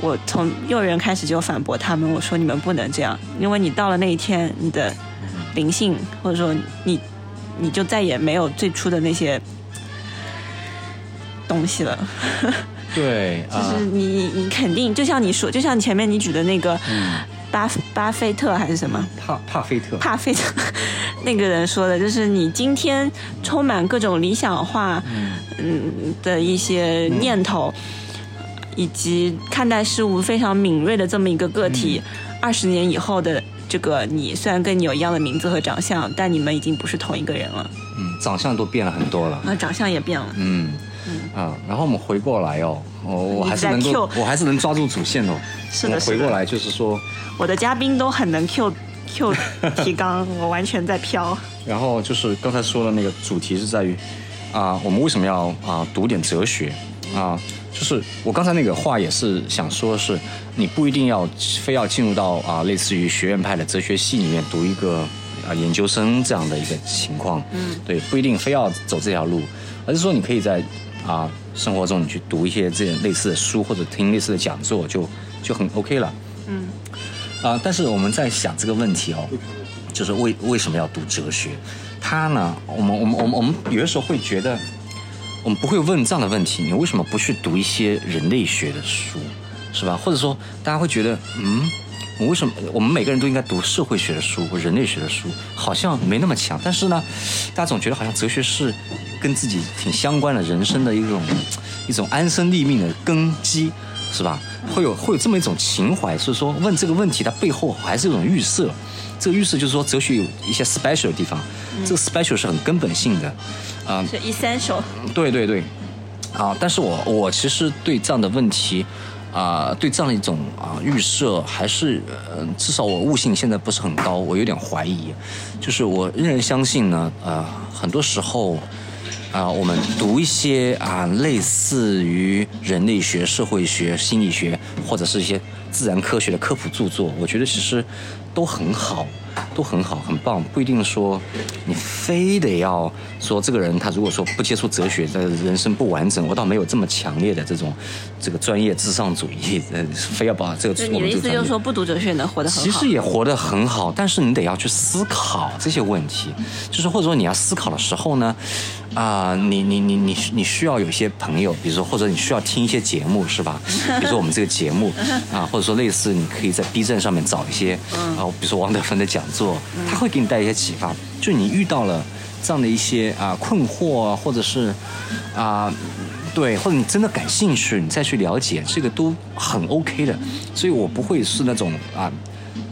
我从幼儿园开始就反驳他们，我说你们不能这样，因为你到了那一天，你的灵性或者说你，你就再也没有最初的那些东西了。对，就是你你肯定就像你说，就像前面你举的那个巴巴菲特还是什么？帕帕菲特。帕菲特 那个人说的，就是你今天充满各种理想化嗯。的一些念头。以及看待事物非常敏锐的这么一个个体，二十年以后的这个你，虽然跟你有一样的名字和长相，但你们已经不是同一个人了。嗯，长相都变了很多了。啊，长相也变了。嗯嗯啊，然后我们回过来哦，我我还是能够，我还是能抓住主线哦。是的，回过来就是说，我的嘉宾都很能 Q Q 提纲，我完全在飘。然后就是刚才说的那个主题是在于，啊，我们为什么要啊读点哲学啊？就是我刚才那个话也是想说，是你不一定要非要进入到啊类似于学院派的哲学系里面读一个啊研究生这样的一个情况，嗯，对，不一定非要走这条路，而是说你可以在啊生活中你去读一些这类似的书或者听类似的讲座，就就很 OK 了，嗯，啊，但是我们在想这个问题哦，就是为为什么要读哲学？它呢，我们我们我们我们有的时候会觉得。我们不会问这样的问题：你为什么不去读一些人类学的书，是吧？或者说，大家会觉得，嗯，我为什么我们每个人都应该读社会学的书或人类学的书？好像没那么强。但是呢，大家总觉得好像哲学是跟自己挺相关的，人生的一种 一种安身立命的根基，是吧？会有会有这么一种情怀，所以说问这个问题，它背后还是一种预设。这个预设就是说，哲学有一些 special 的地方，这个 special 是很根本性的。啊，是 essential。对对对，啊，但是我我其实对这样的问题，啊，对这样的一种啊预设，还是呃，至少我悟性现在不是很高，我有点怀疑。就是我仍然相信呢，呃，很多时候，啊，我们读一些啊类似于人类学、社会学、心理学或者是一些自然科学的科普著作，我觉得其实都很好。都很好，很棒，不一定说你非得要说这个人他如果说不接触哲学，他人生不完整。我倒没有这么强烈的这种这个专业至上主义，呃，非要把这个。你的意思就是说不读哲学能活得很好？其实也活得很好，但是你得要去思考这些问题，就是或者说你要思考的时候呢，啊，你你你你你需要有一些朋友，比如说或者你需要听一些节目，是吧？比如说我们这个节目啊，或者说类似，你可以在 B 站上面找一些，啊，比如说王德芬的讲。座，他会给你带一些启发。就你遇到了这样的一些啊困惑，或者是啊对，或者你真的感兴趣，你再去了解，这个都很 OK 的。所以我不会是那种啊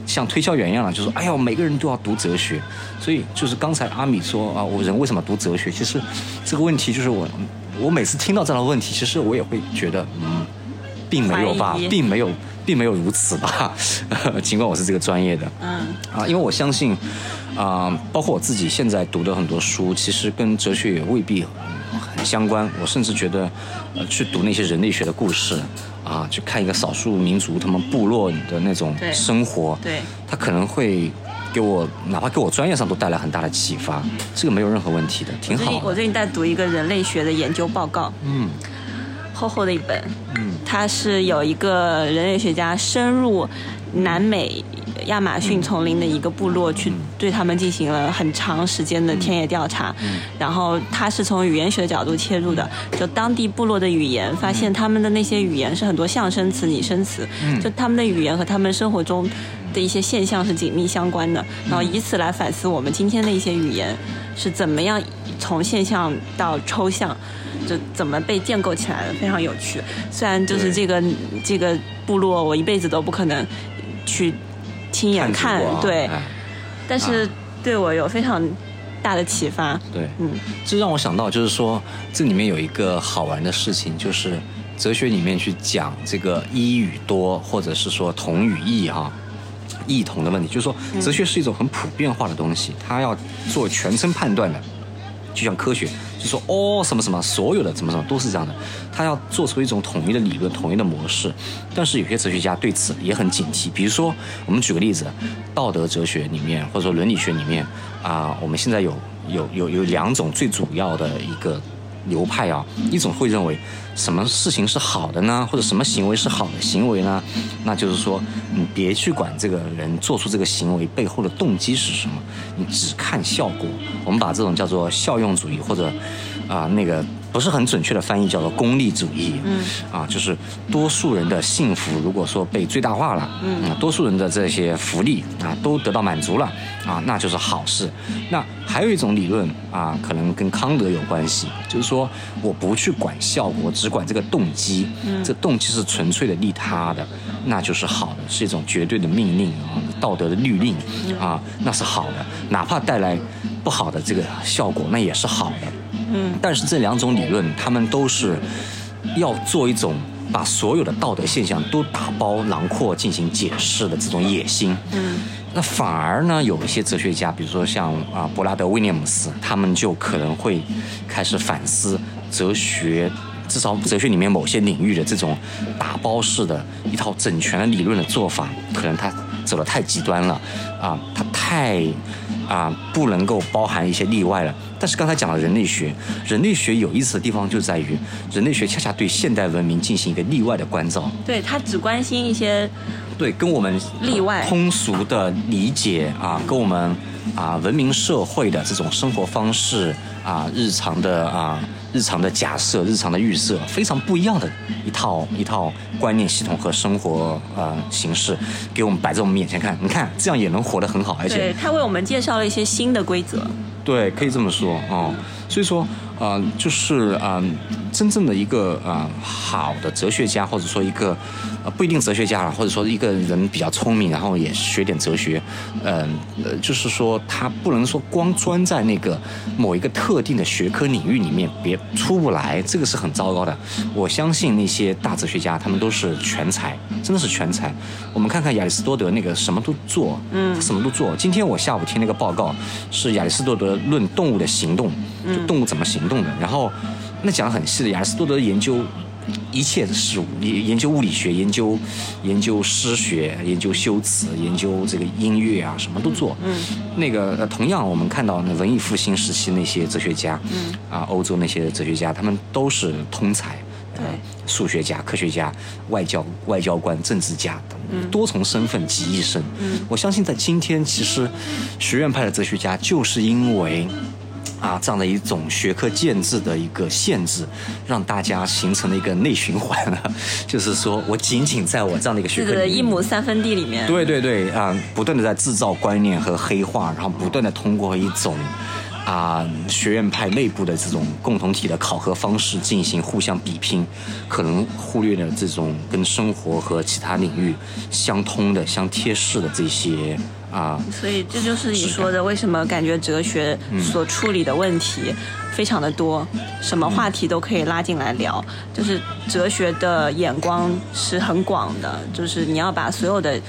像推销员一样的，就说哎呀，每个人都要读哲学。所以就是刚才阿米说啊，我人为什么读哲学？其实这个问题就是我我每次听到这样的问题，其实我也会觉得嗯，并没有吧，并没有。并没有如此吧，尽管我是这个专业的。嗯啊，因为我相信，啊、包括我自己现在读的很多书，其实跟哲学也未必很相关。我甚至觉得，呃，去读那些人类学的故事，啊，去看一个少数民族他们部落的那种生活，对，它可能会给我，哪怕给我专业上都带来很大的启发。这个没有任何问题的，挺好的。我最近在读一个人类学的研究报告，嗯厚厚的一本，嗯。它是有一个人类学家深入南美亚马逊丛林的一个部落，去对他们进行了很长时间的田野调查。然后他是从语言学角度切入的，就当地部落的语言，发现他们的那些语言是很多象声词、拟声词，就他们的语言和他们生活中的一些现象是紧密相关的。然后以此来反思我们今天的一些语言是怎么样从现象到抽象。就怎么被建构起来的，非常有趣。虽然就是这个这个部落，我一辈子都不可能去亲眼看，对，哎但是对我有非常大的启发。对，嗯，这让我想到，就是说这里面有一个好玩的事情，就是哲学里面去讲这个一与多，或者是说同与异哈、异同的问题，就是说哲学是一种很普遍化的东西，它要做全称判断的，就像科学，就说哦什么什么，所有的怎么怎么都是这样的，他要做出一种统一的理论、统一的模式。但是有些哲学家对此也很警惕，比如说我们举个例子，道德哲学里面或者说伦理学里面啊、我们现在有有有有两种最主要的一个流派啊，一种会认为什么事情是好的呢，或者什么行为是好的行为呢？那就是说，你别去管这个人做出这个行为背后的动机是什么，你只看效果。我们把这种叫做效用主义，或者啊、那个不是很准确的翻译叫做功利主义。嗯，啊，就是多数人的幸福如果说被最大化了，嗯啊，多数人的这些福利啊都得到满足了啊，那就是好事。那还有一种理论啊，可能跟康德有关系，就是说我不去管效果，只管这个动机，嗯这动机是纯粹的利他的，那就是好的，是一种绝对的命令啊，道德的律令啊，那是好的，哪怕带来不好的这个效果，那也是好的。嗯，但是这两种理论，他们都是要做一种把所有的道德现象都打包囊括进行解释的这种野心。嗯，那反而呢，有一些哲学家，比如说像啊柏拉德、威廉姆斯，他们就可能会开始反思哲学。至少哲学里面某些领域的这种打包式的一套整全的理论的做法，可能他走得太极端了，啊，他太啊不能够包含一些例外了。但是刚才讲了人类学，人类学有意思的地方就在于，人类学恰恰对现代文明进行一个例外的关照。对他只关心一些对，跟我们例外通俗的理解啊，跟我们啊文明社会的这种生活方式啊，日常的啊日常的假设、日常的预设，非常不一样的一套一套观念系统和生活呃形式，给我们摆在我们眼前看，你看这样也能活得很好，而且对他为我们介绍了一些新的规则。对，可以这么说哦。所以说，呃，就是啊、呃真正的一个呃好的哲学家，或者说一个呃不一定哲学家了，或者说一个人比较聪明，然后也学点哲学，嗯呃就是说他不能说光钻在那个某一个特定的学科领域里面，别出不来，这个是很糟糕的。我相信那些大哲学家，他们都是全才，真的是全才。我们看看亚里士多德那个什么都做，嗯什么都做。今天我下午听那个报告，是亚里士多德论动物的行动，就动物怎么行动的。然后那讲得很细的，亚里士多德研究一切的事物，研研究物理学，研究研究诗学，研究修辞，研究这个音乐啊，什么都做。嗯，那个呃同样我们看到那文艺复兴时期那些哲学家，嗯啊，欧洲那些哲学家，他们都是通才。呃对数学家、科学家、外交外交官、政治家多重身份集一身。嗯我相信在今天，其实学院派的哲学家就是因为。啊，这样的一种学科建制的一个限制，让大家形成了一个内循环了。就是说我仅仅在我这样的一个学科领域一亩三分地里面，对对对啊、不断的在制造观念和黑化，然后不断的通过一种啊、学院派内部的这种共同体的考核方式进行互相比拼，可能忽略了这种跟生活和其他领域相通的、相贴士的这些啊。所以这就是你说的，为什么感觉哲学所处理的问题非常的多，什么话题都可以拉进来聊。就是哲学的眼光是很广的，就是你要把所有的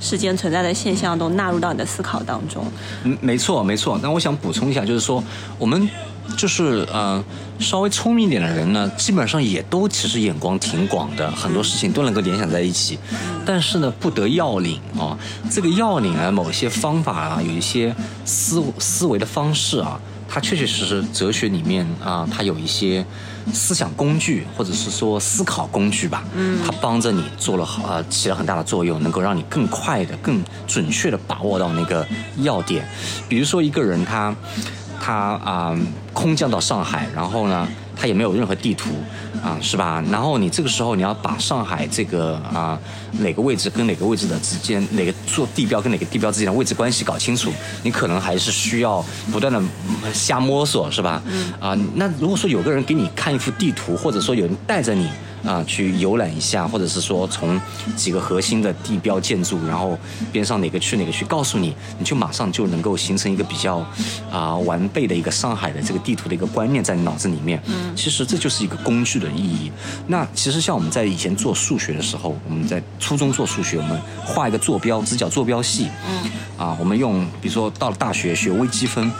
世间存在的现象都纳入到你的思考当中。嗯，没错没错。那我想补充一下，就是说我们。就是呃，稍微聪明一点的人呢，基本上也都其实眼光挺广的，很多事情都能够联想在一起。但是呢，不得要领啊，这个要领啊，某些方法啊，有一些思思维的方式啊，它确确实实哲学里面啊，它有一些思想工具或者是说思考工具吧，嗯，它帮着你做了好呃，起了很大的作用，能够让你更快的、更准确的把握到那个要点。比如说一个人他。他啊，空降到上海，然后呢，他也没有任何地图，啊，是吧？然后你这个时候你要把上海这个啊哪个位置跟哪个位置的之间，哪个做地标跟哪个地标之间的位置关系搞清楚，你可能还是需要不断的瞎摸索，是吧？啊，那如果说有个人给你看一幅地图，或者说有人带着你。啊，去游览一下，或者是说从几个核心的地标建筑，然后边上哪个区哪个区，告诉你，你就马上就能够形成一个比较啊完备的一个上海的这个地图的一个观念在你脑子里面。嗯，其实这就是一个工具的意义。那其实像我们在以前做数学的时候，我们在初中做数学，我们画一个坐标，直角坐标系。嗯，啊，我们用比如说到了大学学微积分。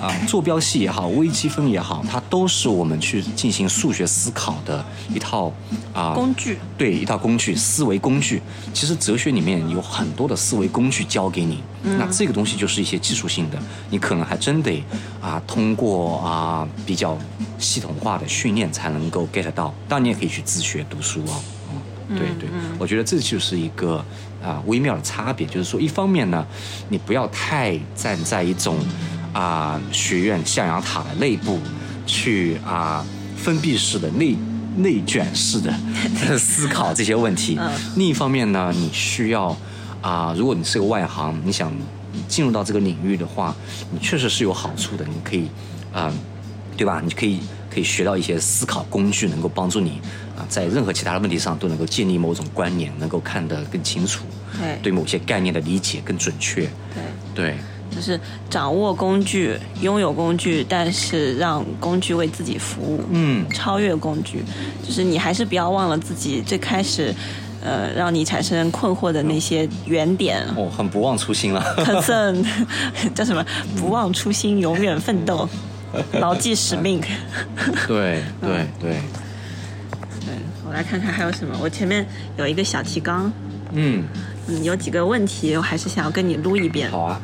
啊，坐标系也好，微积分也好，它都是我们去进行数学思考的一套啊工具。对，一套工具，思维工具。其实哲学里面有很多的思维工具教给你，那这个东西就是一些技术性的，你可能还真得啊通过啊比较系统化的训练才能够 get 到。当然，你也可以去自学读书哦。嗯，对对，我觉得这就是一个啊微妙的差别，就是说，一方面呢，你不要太站在一种。啊，学院象牙塔的内部，去啊，封闭式的内内卷式的 思考这些问题。另一方面呢，你需要啊，如果你是个外行，你想进入到这个领域的话，你确实是有好处的。你可以啊，对吧？你可以可以学到一些思考工具，能够帮助你啊，在任何其他的问题上都能够建立某种观念，能够看得更清楚。对，对某些概念的理解更准确。对，对。就是掌握工具，拥有工具，但是让工具为自己服务。嗯，超越工具，就是你还是不要忘了自己最开始，呃，让你产生困惑的那些原点。哦，很不忘初心了。叫什么？不忘初心，永远奋斗，牢记使命。对对对。对，我来看看还有什么。我前面有一个小提纲。嗯。嗯，有几个问题，我还是想要跟你撸一遍。好啊。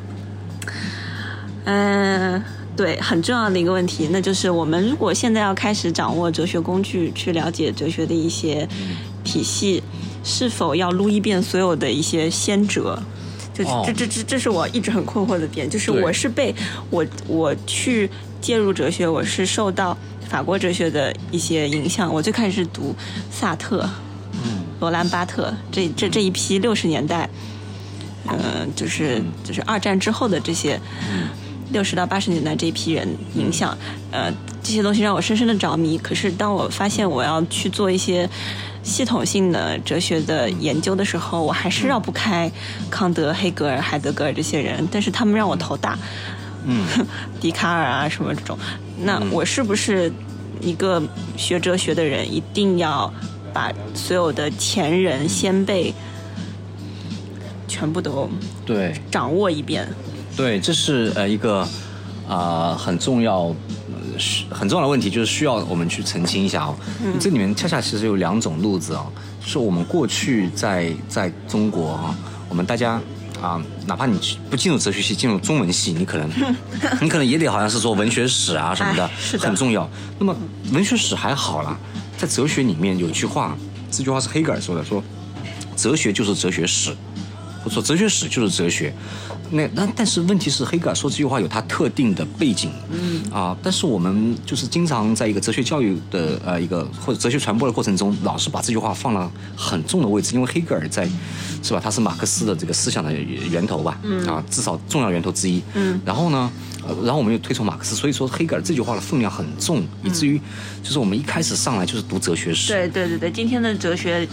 嗯，对，很重要的一个问题，那就是我们如果现在要开始掌握哲学工具，去了解哲学的一些体系，是否要撸一遍所有的一些先哲？就这这这这是我一直很困惑的点，就是我是被我我去介入哲学，我是受到法国哲学的一些影响。我最开始是读萨特、罗兰巴特这这这一批六十年代，嗯，就是就是二战之后的这些。六十到八十年代这一批人影响，呃，这些东西让我深深的着迷。可是当我发现我要去做一些系统性的哲学的研究的时候，我还是绕不开康德、黑格尔、海德格尔这些人。但是他们让我头大，嗯，笛卡尔啊什么这种。那我是不是一个学哲学的人，一定要把所有的前人先辈全部都对掌握一遍？对，这是呃一个啊很重要、很重要的问题，就是需要我们去澄清一下哦。这里面恰恰其实有两种路子啊，是我们过去在在中国啊，我们大家啊，哪怕你不进入哲学系，进入中文系，你可能 你可能也得好像是说文学史啊什么的，很重要。那么文学史还好啦，在哲学里面有一句话，这句话是黑格尔说的，说哲学就是哲学史，或者说哲学史就是哲学。那那但是问题是，黑格尔说这句话有他特定的背景，嗯。啊，但是我们就是经常在一个哲学教育的呃一个或者哲学传播的过程中，老是把这句话放了很重的位置，因为黑格尔在，是吧？他是马克思的这个思想的源头吧，嗯。啊，至少重要源头之一，嗯，然后呢，然后我们又推崇马克思，所以说黑格尔这句话的分量很重，以至于就是我们一开始上来就是读哲学史，对对对对，今天的哲学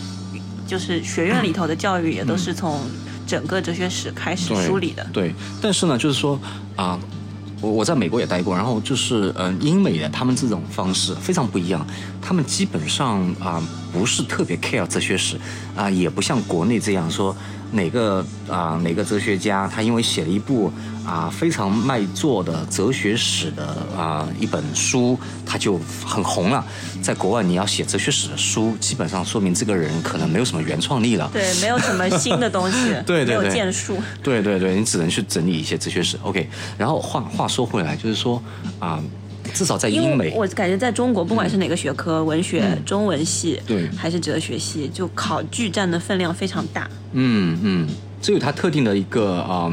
就是学院里头的教育也都是从。整个哲学史开始梳理的，对，但是呢，就是说啊，我我在美国也待过，然后就是嗯，英美的他们这种方式非常不一样，他们基本上啊、不是特别 care 哲学史啊、也不像国内这样说哪个啊、哪个哲学家他因为写了一部啊、非常卖座的哲学史的啊、一本书，他就很红了。在国外你要写哲学史的书，基本上说明这个人可能没有什么原创力了。对，没有什么新的东西，对对对没有建树。对对对，你只能去整理一些哲学史。OK，然后话话说回来，就是说啊、至少在英美，我感觉在中国，不管是哪个学科，文学、嗯中文系，对还是哲学系，就考据占的分量非常大。嗯嗯，这有它特定的一个啊、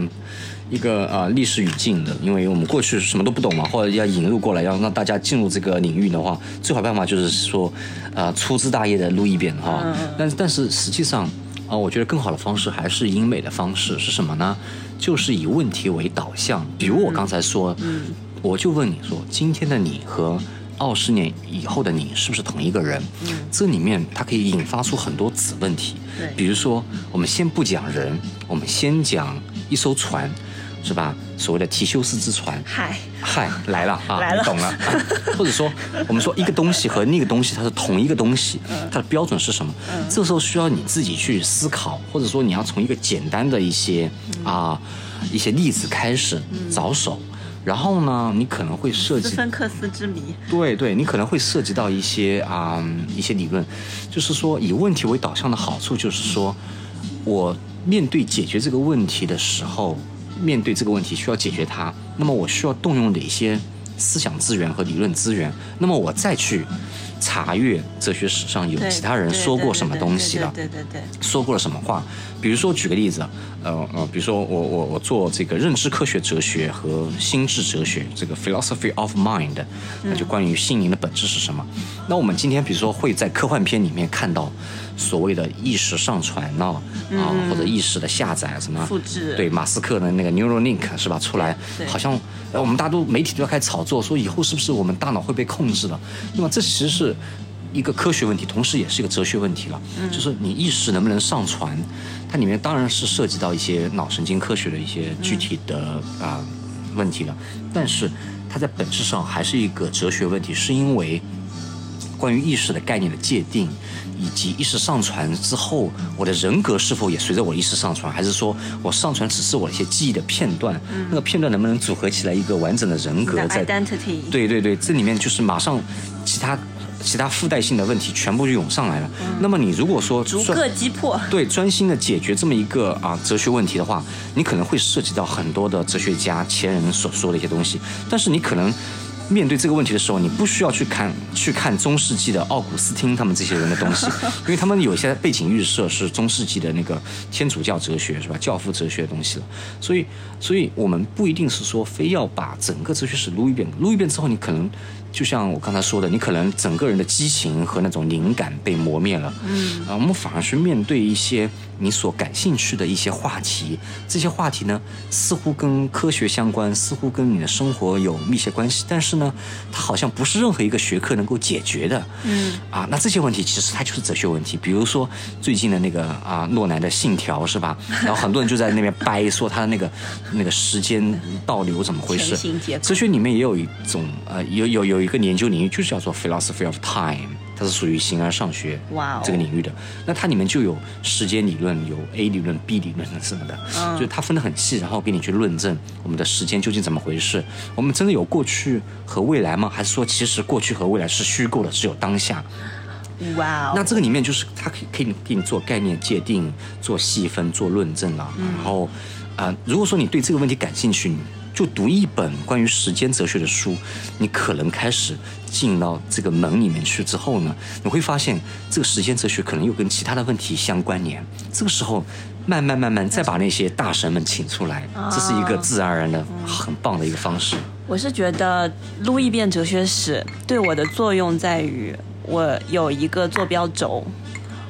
一个呃历史语境的，因为我们过去什么都不懂嘛，或者要引入过来，要让大家进入这个领域的话，最好办法就是说，呃，粗枝大叶的录一遍哈。但但是实际上啊、我觉得更好的方式还是英美的方式是什么呢？就是以问题为导向，比如我刚才说，我就问你说，今天的你和二十年以后的你是不是同一个人？这里面它可以引发出很多子问题。对比如说，我们先不讲人，我们先讲一艘船，是吧？所谓的提修斯之船，嗨，嗨，来了啊，来了你懂了。啊或者说，我们说一个东西和那个东西它是同一个东西，它的标准是什么？这时候需要你自己去思考，或者说你要从一个简单的一些啊、一些例子开始着手。然后呢，你可能会涉及斯芬克斯之谜。对对，你可能会涉及到一些啊、一些理论，就是说以问题为导向的好处就是说，我面对解决这个问题的时候，面对这个问题需要解决它，那么我需要动用哪些思想资源和理论资源？那么我再去查阅哲学史上有其他人说过什么东西了。对对对对说过了什么话？比如说，举个例子，呃呃，比如说我我我做这个认知科学哲学和心智哲学，这个 philosophy of mind，那就关于心灵的本质是什么？那我们今天比如说会在科幻片里面看到所谓的意识上传呢、啊，或者意识的下载什么复制对马斯克的那个 Neuralink 是吧？出来好像呃我们大家都媒体都要开始炒作，说以后是不是我们大脑会被控制了？那么这其实是一个科学问题，同时也是一个哲学问题了。就是你意识能不能上传，它里面当然是涉及到一些脑神经科学的一些具体的啊、问题了，但是它在本质上还是一个哲学问题，是因为。关于意识的概念的界定，以及意识上传之后，我的人格是否也随着我的意识上传，还是说我上传只是我的一些记忆的片段？那个片段能不能组合起来一个完整的人格？identity 对对对，这里面就是马上其他其他附带性的问题全部就涌上来了。那么你如果说逐个击破。对专心的解决这么一个啊哲学问题的话，你可能会涉及到很多的哲学家前人所说的一些东西，但是你可能。面对这个问题的时候，你不需要去看去看中世纪的奥古斯丁他们这些人的东西，因为他们有一些背景预设是中世纪的那个天主教哲学是吧？教父哲学的东西了。所以，所以我们不一定是说非要把整个哲学史撸一遍，撸一遍之后，你可能就像我刚才说的，你可能整个人的激情和那种灵感被磨灭了。嗯，啊，我们反而是面对一些你所感兴趣的一些话题，这些话题呢，似乎跟科学相关，似乎跟你的生活有密切关系，但是呢，它好像不是任何一个学科能够解决的。嗯，啊，那这些问题其实它就是哲学问题，比如说最近的那个啊诺兰的《信条》是吧？然后很多人就在那边掰说他的那个那个时间倒流怎么回事？哲学里面也有一种呃有有有一个研究领域，就是叫做 philosophy of time，它是属于形而上学这个领域的。那它里面就有时间理论、有 A 理论、B 理论什么的，就是它分得很细，然后给你去论证我们的时间究竟怎么回事。我们真的有过去和未来吗？还是说其实过去和未来是虚构的，只有当下？哇哦！那这个里面就是它可以可以给你做概念界定、做细分、做论证了。然后，啊、如果说你对这个问题感兴趣，你就读一本关于时间哲学的书，你可能开始进到这个门里面去之后呢，你会发现这个时间哲学可能又跟其他的问题相关联。这个时候，慢慢慢慢再把那些大神们请出来，这是一个自然而然的很棒的一个方式。我是觉得撸一遍哲学史对我的作用在于，我有一个坐标轴，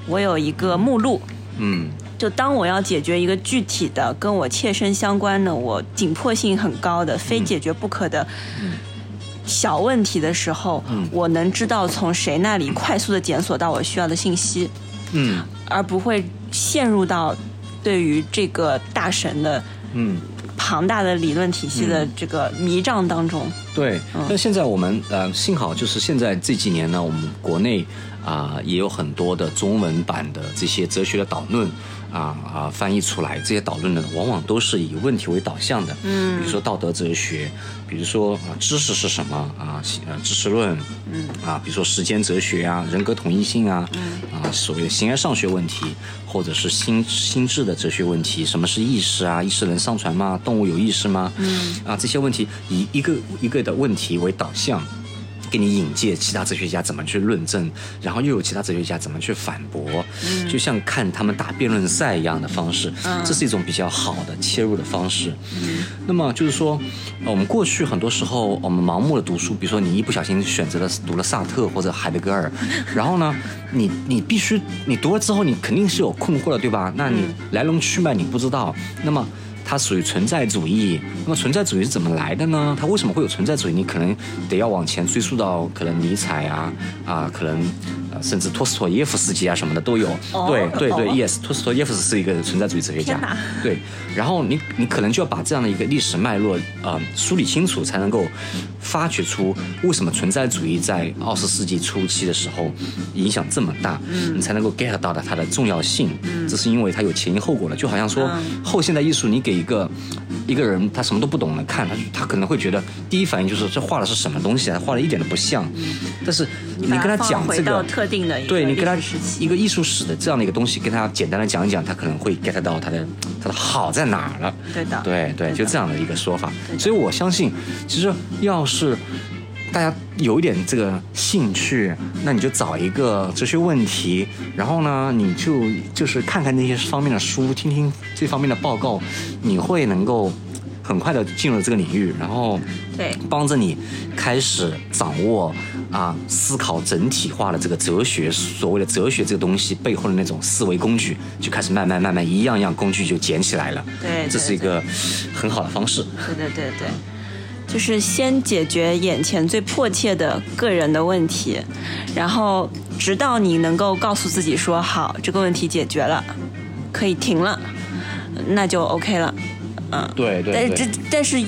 我有一个目录。嗯就当我要解决一个具体的、跟我切身相关的、我紧迫性很高的、非解决不可的小问题的时候，我能知道从谁那里快速的检索到我需要的信息，嗯而不会陷入到对于这个大神的嗯庞大的理论体系的这个迷障当中。对，那现在我们呃，幸好就是现在这几年呢，我们国内啊也有很多的中文版的这些哲学的导论。啊啊！翻译出来这些导论呢，往往都是以问题为导向的。嗯，比如说道德哲学，比如说啊，知识是什么啊？呃，知识论。嗯，啊，比如说时间哲学啊，人格统一性啊。嗯，啊，所谓的形而上学问题，或者是心心智的哲学问题，什么是意识啊？意识能上传吗？动物有意识吗？嗯，啊，这些问题以一个一个的问题为导向。给你引介其他哲学家怎么去论证，然后又有其他哲学家怎么去反驳，就像看他们打辩论赛一样的方式，这是一种比较好的切入的方式。那么就是说，我们过去很多时候我们盲目的读书，比如说你一不小心选择了读了萨特或者海德格尔，然后呢，你你必须你读了之后你肯定是有困惑的，对吧？那你来龙去脉你不知道，那么。它属于存在主义，那么存在主义是怎么来的呢？它为什么会有存在主义？你可能得要往前追溯到可能尼采啊啊，可能。甚至托斯托耶夫斯基啊什么的都有，对对对，yes，托斯托耶夫斯是一个存在主义哲学家，对。然后你你可能就要把这样的一个历史脉络呃梳理清楚，才能够发掘出为什么存在主义在二十世纪初期的时候影响这么大，你才能够 get 到的它的重要性。这是因为它有前因后果的，就好像说后现代艺术，你给一个一个人他什么都不懂的看，他他可能会觉得第一反应就是这画的是什么东西啊，画的一点都不像。但是你跟他讲这个。对你跟他一个艺术史的这样的一个东西，跟他简单的讲一讲，他可能会 get 到他的他的好在哪儿了。对的，对对，就这样的一个说法。所以我相信，其实要是大家有一点这个兴趣，那你就找一个哲学问题，然后呢，你就就是看看那些方面的书，听听这方面的报告，你会能够。很快的进入这个领域，然后对帮着你开始掌握啊思考整体化的这个哲学，所谓的哲学这个东西背后的那种思维工具，就开始慢慢慢慢一样样工具就捡起来了。对，这是一个很好的方式。对对对对，就是先解决眼前最迫切的个人的问题，然后直到你能够告诉自己说好这个问题解决了，可以停了，那就 OK 了。嗯，对对，但是这但是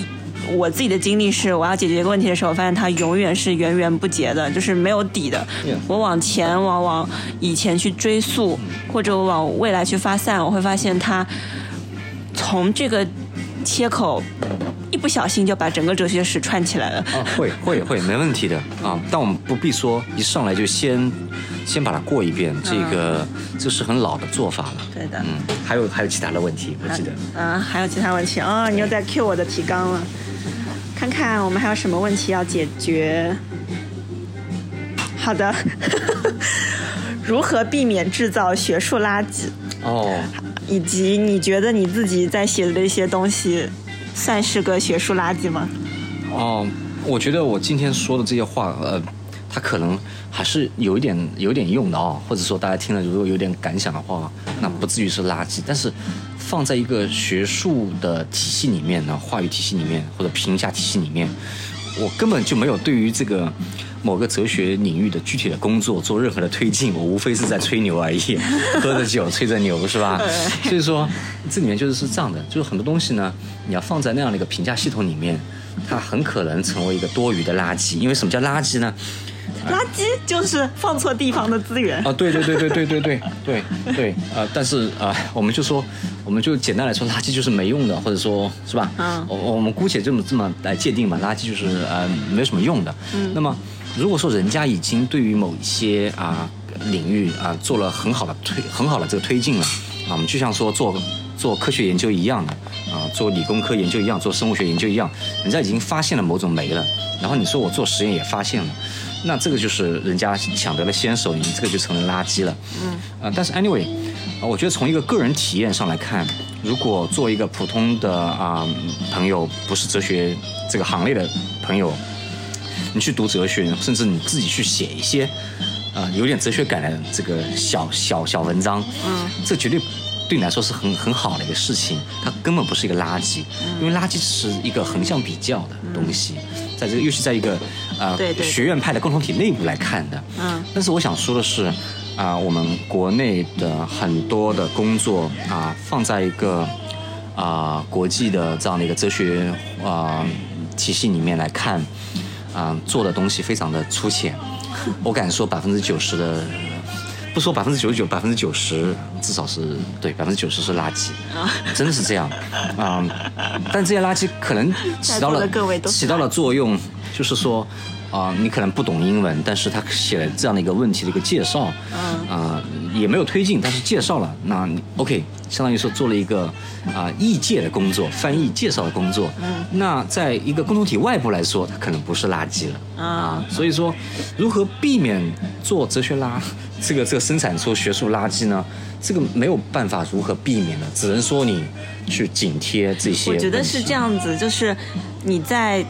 我自己的经历是，我要解决一个问题的时候，发现它永远是源源不竭的，就是没有底的。我往前往往以前去追溯，或者我往未来去发散，我会发现它从这个切口一不小心就把整个哲学史串起来了。啊，会会会，没问题的啊，但我们不必说一上来就先。先把它过一遍，这个这是很老的做法了。对的，嗯，还有还有其他的问题，我记得。嗯，还有其他问题啊？你又在 Q 我的提纲了，看看我们还有什么问题要解决。好的，如何避免制造学术垃圾？哦，以及你觉得你自己在写的这些东西算是个学术垃圾吗？哦，我觉得我今天说的这些话，呃。它可能还是有一点有点用的哦，或者说大家听了如果有点感想的话，那不至于是垃圾。但是放在一个学术的体系里面呢，话语体系里面或者评价体系里面，我根本就没有对于这个某个哲学领域的具体的工作做任何的推进，我无非是在吹牛而已，喝着酒吹着牛是吧？所以说这里面就是是这样的，就是很多东西呢，你要放在那样的一个评价系统里面，它很可能成为一个多余的垃圾。因为什么叫垃圾呢？垃圾就是放错地方的资源啊！对对对对对对对对对啊！但是啊，我们就说，我们就简单来说，垃圾就是没用的，或者说是吧？嗯，我我们姑且这么这么来界定吧，垃圾就是呃没有什么用的。嗯，那么如果说人家已经对于某一些啊领域啊做了很好的推很好的这个推进了啊，我们就像说做做科学研究一样的啊，做理工科研究一样，做生物学研究一样，人家已经发现了某种酶了，然后你说我做实验也发现了。那这个就是人家抢得了先手，你这个就成了垃圾了。嗯，呃，但是 anyway，啊，我觉得从一个个人体验上来看，如果做一个普通的啊朋友，不是哲学这个行列的朋友，你去读哲学，甚至你自己去写一些啊有点哲学感的这个小小小文章，嗯，这绝对对你来说是很很好的一个事情，它根本不是一个垃圾，因为垃圾是一个横向比较的东西。在这个，尤其在一个，呃，学院派的共同体内部来看的。嗯。但是我想说的是，啊，我们国内的很多的工作啊，放在一个，啊、国际的这样的一个哲学啊、体系里面来看，啊、做的东西非常的粗浅。我敢说百分之九十的，不说百分之九十九，百分之九十至少是对百分之九十是垃圾，真的是这样啊、但这些垃圾可能起到了起到了作用，就是说。啊、你可能不懂英文，但是他写了这样的一个问题的一个介绍，嗯啊、也没有推进，但是介绍了，那你 OK，相当于说做了一个啊、译介的工作，翻译介绍的工作。嗯，那在一个共同体外部来说，它可能不是垃圾了啊所以说，如何避免做哲学垃这个这个生产出学术垃圾呢？这个没有办法如何避免的，只能说你去紧贴这些。我觉得是这。样子，就是你在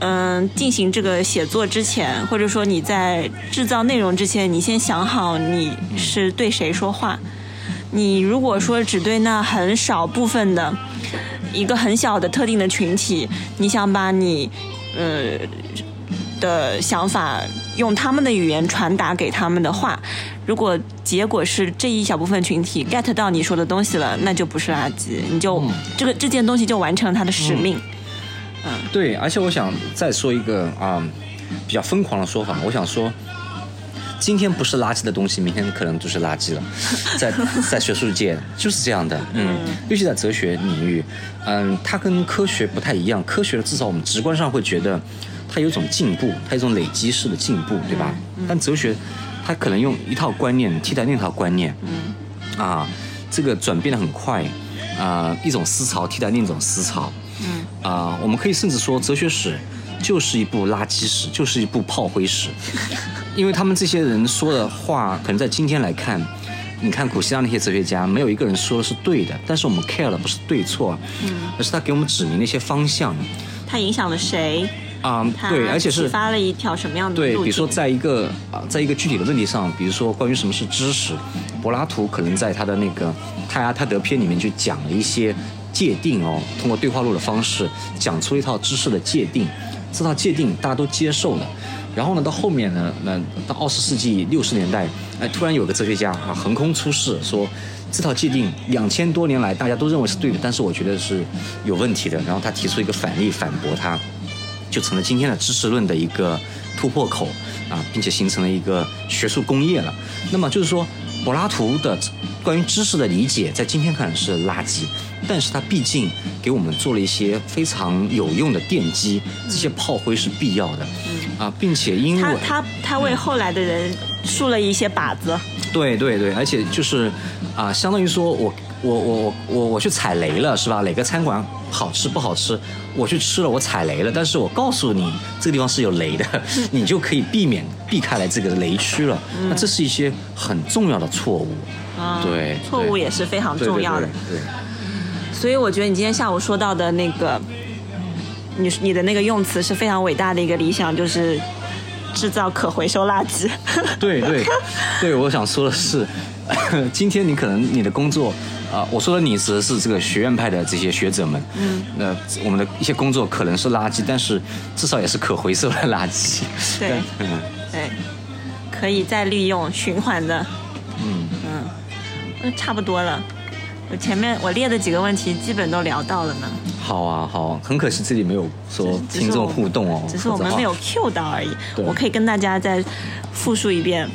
嗯进行这个写作之前，或者说你在制造内容之前，你先想好你是对谁说话。你如果说只对那很少部分的一个很小的特定的群体，你想把你呃的想法用他们的语言传达给他们的话，如果结果是这一小部分群体 get 到你说的东西了，那就不是垃圾，你就、嗯这个这件东西就完成了它的使命。对，而且我想再说一个啊、比较疯狂的说法，我想说，今天不是垃圾的东西，明天可能就是垃圾了，在在学术界就是这样的，嗯，尤其在哲学领域，嗯，它跟科学不太一样，科学至少我们直观上会觉得它有一种进步，它有一种累积式的进步，对吧？但哲学它可能用一套观念替代另一套观念，嗯，啊，这个转变的很快，啊，一种思潮替代另一种思潮，嗯。啊、我们可以甚至说，哲学史就是一部垃圾史，就是一部炮灰史，因为他们这些人说的话，可能在今天来看，你看古希腊那些哲学家，没有一个人说的是对的，但是我们 care 的不是对错，嗯，而是他给我们指明了一些方向，他影响了谁？啊、它对，而且是启发了一条什么样的对，比如说在一个啊，在一个具体的问题上，比如说关于什么是知识，柏拉图可能在他的那个《泰阿泰德篇》里面就讲了一些界定哦，通过对话录的方式讲出一套知识的界定，这套界定大家都接受了。然后呢，到后面呢，那到二十世纪六十年代，哎，突然有个哲学家啊横空出世说。这套界定两千多年来大家都认为是对的，但是我觉得是有问题的。然后他提出一个反例反驳他，就成了今天的知识论的一个突破口啊，并且形成了一个学术工业了。那么就是说，柏拉图的关于知识的理解，在今天看来是垃圾，但是他毕竟给我们做了一些非常有用的奠基，这些炮灰是必要的啊，并且因为他他他为后来的人竖了一些靶子。对对对，而且就是啊、相当于说我我我我我我去踩雷了是吧？哪个餐馆好吃不好吃，我去吃了，我踩雷了，但是我告诉你这个地方是有雷的，你就可以避免避开来这个雷区了。那这是一些很重要的错误。啊，对错误也是非常重要的。对对对所以我觉得你今天下午说到的那个，你你的那个用词是非常伟大的一个理想，就是制造可回收垃圾。对对 对，我想说的是，今天你可能你的工作啊、我说的你指的是这个学院派的这些学者们，嗯，那我们的一些工作可能是垃圾，但是至少也是可回收的垃圾。对。嗯。对，可以再利用循环的。嗯，嗯，那差不多了。我前面我列的几个问题基本都聊到了呢，好啊好啊，很可惜这里没有说听众互动哦，只是我们没有 Q 到而已。对。我可以跟大家再复述一遍，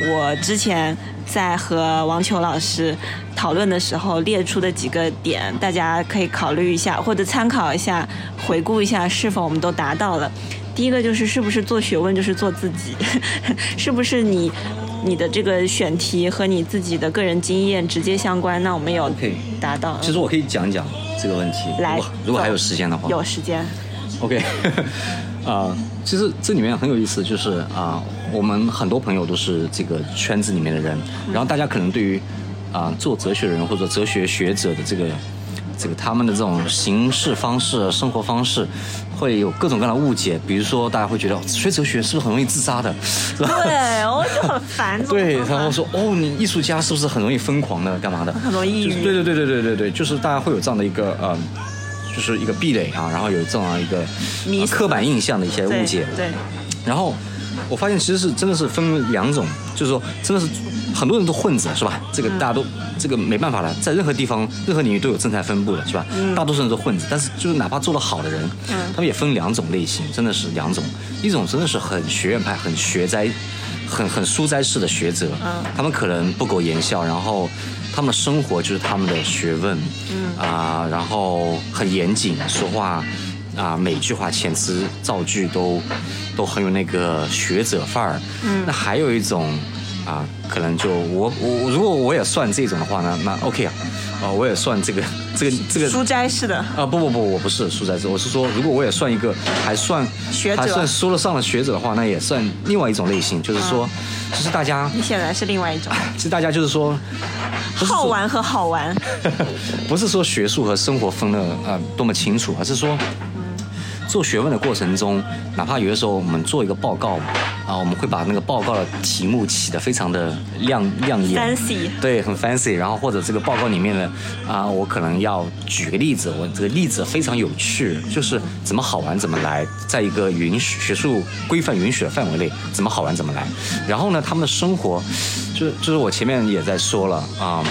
我之前在和王球老师讨论的时候列出的几个点，大家可以考虑一下，或者参考一下，回顾一下是否我们都达到了。第一个就是是不是做学问就是做自己，是不是你你的这个选题和你自己的个人经验直接相关？那我们有达到。其实我可以讲讲这个问题，来如果还有时间的话，有时间，OK，啊、其实这里面很有意思，就是啊、我们很多朋友都是这个圈子里面的人，然后大家可能对于啊、做哲学人或者哲学学者的这个这个他们的这种行事方式、生活方式，会有各种各样的误解。比如说，大家会觉得哦学哲学是不是很容易自杀的？对，我就很烦。对，然后说哦，你艺术家是不是很容易疯狂的，干嘛的？很容易对对对对对对对，就是大家会有这样的一个呃，就是一个壁垒啊，然后有这样一个呃刻板印象的一些误解。对，然后我发现其实是真的是分两种，就是说真的是很多人都混子是吧？这个大家都、这个没办法了，在任何地方、任何领域都有正态分布的是吧？大多数人都混子，但是就是哪怕做得好的人，他们也分两种类型，真的是两种，一种真的是很学院派、很学斋、很很书斋式的学者，他们可能不苟言笑，然后他们的生活就是他们的学问，啊、然后很严谨，说话啊、每句话遣词造句都都很有那个学者范儿。嗯，那还有一种啊、可能就我我我如果我也算这种的话呢，那 OK 啊，啊、我也算这个这个这个书斋式的，啊不不不，我不是书斋式，我是说，如果我也算一个还算学者还算说得上的学者的话，那也算另外一种类型，就是说，就是大家你显然是另外一种，其实大家就是说，不是说好玩和好玩。不是说学术和生活分的呃多么清楚，而是说。做学问的过程中，哪怕有的时候我们做一个报告啊，我们会把那个报告的题目起得非常的亮亮眼 Fancy 对，很 fancy。然后或者这个报告里面呢，啊，我可能要举个例子，我这个例子非常有趣，就是怎么好玩怎么来，在一个允许学术规范允许的范围内，怎么好玩怎么来。然后呢，他们的生活，就是就是我前面也在说了啊，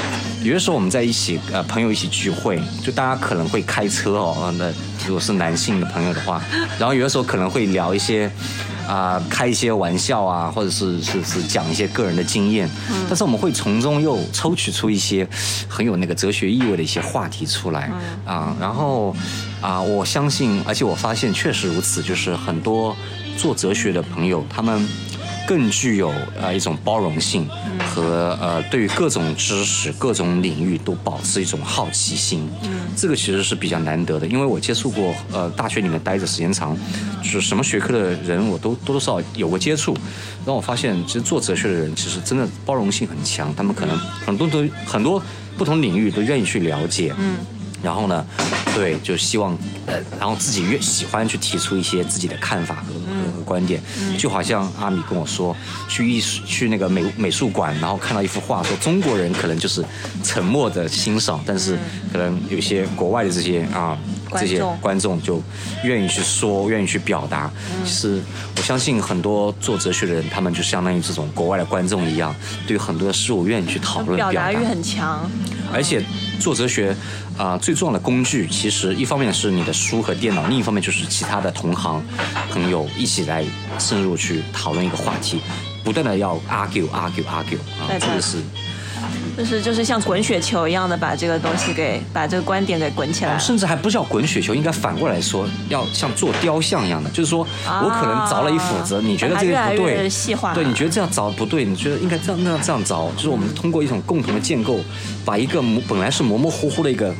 有的时候我们在一起呃朋友一起聚会，就大家可能会开车哦，呃那如果是男性的朋友的话，然后有的时候可能会聊一些。啊、开一些玩笑啊，或者是是是讲一些个人的经验，但是我们会从中又抽取出一些很有那个哲学意味的一些话题出来。啊、然后啊、我相信，而且我发现确实如此，就是很多做哲学的朋友，他们更具有呃一种包容性和呃对于各种知识、各种领域都保持一种好奇心。嗯，这个其实是比较难得的，因为我接触过呃大学里面待着时间长，就是什么学科的人我都多多少少有过接触，让我发现其实做哲学的人其实真的包容性很强，他们可能很多都很多不同领域都愿意去了解。嗯。然后呢，对，就希望呃，然后自己越喜欢去提出一些自己的看法和观点，就好像阿米跟我说，去艺术去那个美美术馆，然后看到一幅画，说中国人可能就是沉默的欣赏，但是可能有些国外的这些啊。这些观众就愿意去说，愿意去表达。其实我相信很多做哲学的人，他们就相当于这种国外的观众一样，对很多的事物愿意去讨论、表达。欲很强，而且做哲学啊、最重要的工具，其实一方面是你的书和电脑，另一方面就是其他的同行朋友一起来深入去讨论一个话题，不断的要 argue argue argue 啊这个是就是就是像滚雪球一样的把这个东西给把这个观点给滚起来。甚至还不叫滚雪球，应该反过来说，要像做雕像一样的，就是说啊我可能凿了一斧子，你觉得这个不对，越越细化对，你觉得这样凿不对，你觉得应该这样那样这样凿，就是我们通过一种共同的建构，把一个模本来是模模糊糊的一个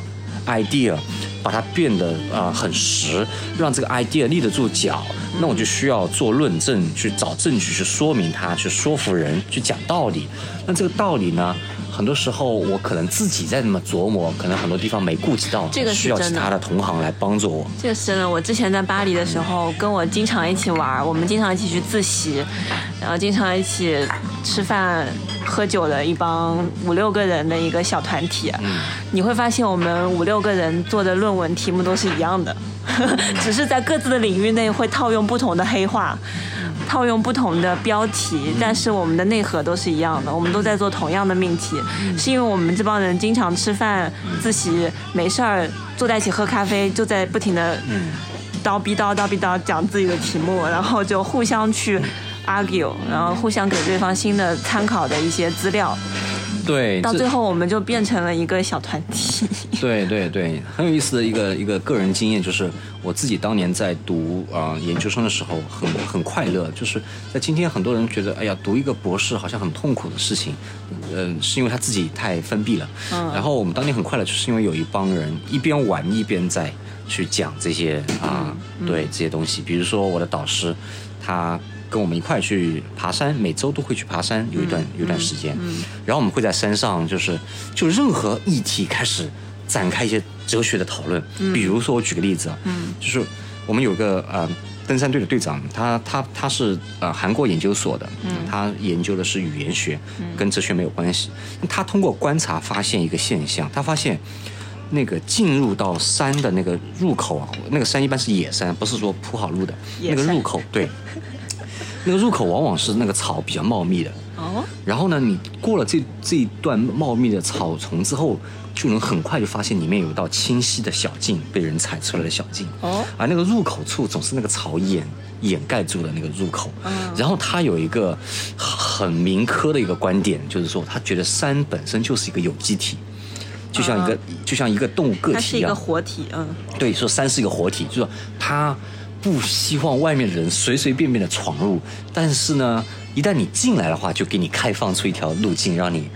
idea，把它变得啊、呃很实，让这个 idea 立得住脚。那我就需要做论证，去找证据去说明它，去说服人，去讲道理。那这个道理呢，很多时候我可能自己在那么琢磨，可能很多地方没顾及到，这个需要其他的同行来帮助我。这个是真的，我之前在巴黎的时候，跟我经常一起玩，我们经常一起去自习，然后经常一起吃饭、喝酒的一帮五六个人的一个小团体。你会发现，我们五六个人做的论文题目都是一样的，只是在各自的领域内会套用不同的黑话。套用不同的标题，但是我们的内核都是一样的，我们都在做同样的命题，是因为我们这帮人经常吃饭、自习，没事儿坐在一起喝咖啡，就在不停的叨逼叨叨逼叨讲自己的题目，然后就互相去 argue，然后互相给对方新的参考的一些资料，对，到最后我们就变成了一个小团体。对对对，很有意思的一个一个个人经验，就是我自己当年在读啊、呃研究生的时候，很很快乐。就是在今天，很多人觉得，哎呀，读一个博士好像很痛苦的事情，嗯、是因为他自己太封闭了。嗯。然后我们当年很快乐，就是因为有一帮人一边玩一边在去讲这些啊、对这些东西。比如说我的导师，他。跟我们一块去爬山，每周都会去爬山，有一段、有一段时间。然后我们会在山上，就是就任何议题开始展开一些哲学的讨论。比如说，我举个例子啊，就是我们有个呃登山队的队长，他他他是呃韩国研究所的，他研究的是语言学，跟哲学没有关系。他通过观察发现一个现象，他发现。那个进入到山的那个入口啊，那个山一般是野山，不是说铺好路的。那个入口，对，那个入口往往是那个草比较茂密的。哦，然后呢，你过了这这一段茂密的草丛之后，就能很快就发现里面有一道清晰的小径，被人踩出来的小径。哦而那个入口处总是那个草掩掩盖住的那个入口。嗯然后他有一个很民科的一个观点，就是说他觉得山本身就是一个有机体。就像一个，就像一个动物个它是一个体一样，活体，嗯，对，说山是一个活体，就是说他不希望外面的人随随便便的闯入，但是呢，一旦你进来的话，就给你开放出一条路径，让你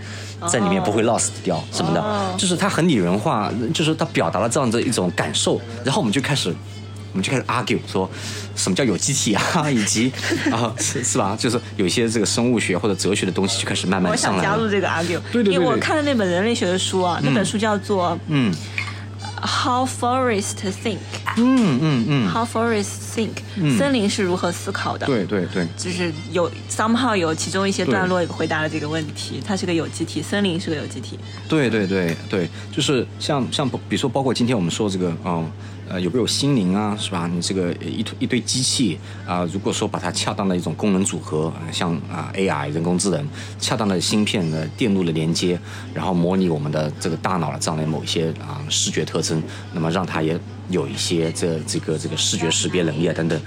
在里面不会 lost 掉什么的，哦就是他很拟人化，就是他表达了这样的一种感受，然后我们就开始。我们就开始 argue 说，什么叫有机体啊，以及啊是是吧？就是有一些这个生物学或者哲学的东西就开始慢慢我上来了。想加入这个 argue，对对对对因为我看的那本人类学的书啊，那本书叫做嗯《How Forests Think》嗯嗯嗯，，How Forests Think，森林是如何思考的？对对对。就是有 somehow 有其中一些段落回答了这个问题，它是个有机体，森林是个有机体。对对对对，就是像像比如说，包括今天我们说这个，嗯呃，呃有没有心灵啊，是吧？你这个一堆一堆机器啊、如果说把它恰当的一种功能组合，像啊、AI 人工智能，恰当的芯片的电路的连接，然后模拟我们的这个大脑的这样的某一些啊、视觉特征，那么让它也有一些这这个这个视觉识别能力啊等等。